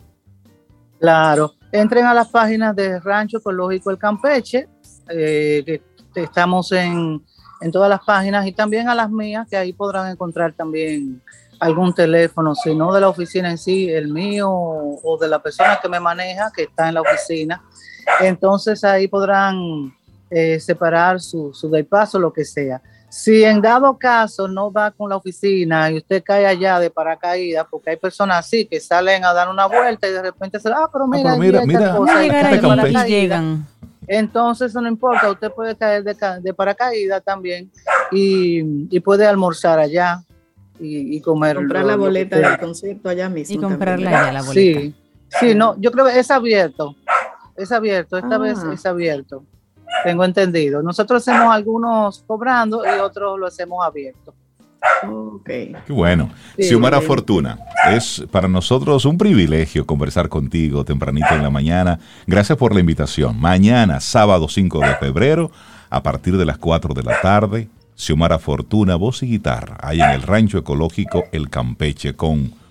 Claro, entren a las páginas de Rancho Ecológico El Campeche, eh, que estamos en, en, todas las páginas y también a las mías, que ahí podrán encontrar también algún teléfono, si no de la oficina en sí, el mío o de la persona que me maneja, que está en la oficina. Entonces ahí podrán eh, separar su, su day paso, lo que sea. Si en dado caso no va con la oficina y usted cae allá de paracaídas, porque hay personas así que salen a dar una vuelta y de repente se ah, pero mira, ah, mira, mira, mira, llegan. Entonces, eso no importa, usted puede caer de, paracaídas también y, puede almorzar allá y, comer. Comprar la boleta del concierto allá mismo. Y comprarla allá, la boleta. Sí, sí, no, yo creo que es abierto, es abierto, esta vez ah. es abierto, tengo entendido. Nosotros hacemos algunos cobrando y otros lo hacemos abierto. Okay. Qué bueno. Xiomara Fortuna, es para nosotros un privilegio conversar contigo tempranito en la mañana. Gracias por la invitación. Mañana, sábado 5 de febrero, a partir de las 4 de la tarde, Xiomara Fortuna, voz y guitarra, ahí en el rancho ecológico El Campeche, con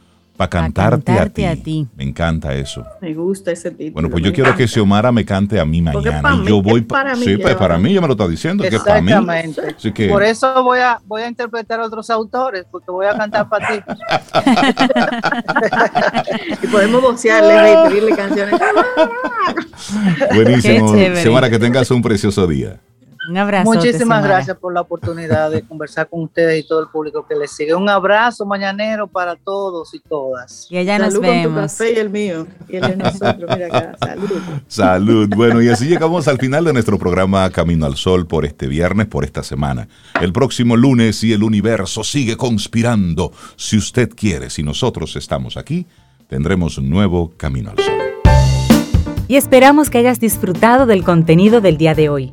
para cantarte, a, ti. Me encanta eso. Me gusta ese título. Bueno, pues yo quiero que Xiomara me cante a mí mañana. y yo voy para mí. Sí, pues para mí, yo me lo está diciendo, que para mí. Por eso voy a, voy a interpretar a otros autores, porque voy a cantar para ti. (laughs) y podemos vocearle, y pedirle canciones. Buenísimo. Xiomara, que tengas un precioso día. Un abrazo. Muchísimas gracias por la oportunidad de conversar con ustedes y todo el público que les sigue. Un abrazo mañanero para todos y todas. Y allá nos vemos. tu café y el mío. Y el de nosotros. Mira acá. (laughs) Salud. Salud. Bueno, y así llegamos al final de nuestro programa Camino al Sol por este viernes, por esta semana. El próximo lunes y el universo sigue conspirando. Si usted quiere, si nosotros estamos aquí, tendremos un nuevo Camino al Sol. Y esperamos que hayas disfrutado del contenido del día de hoy.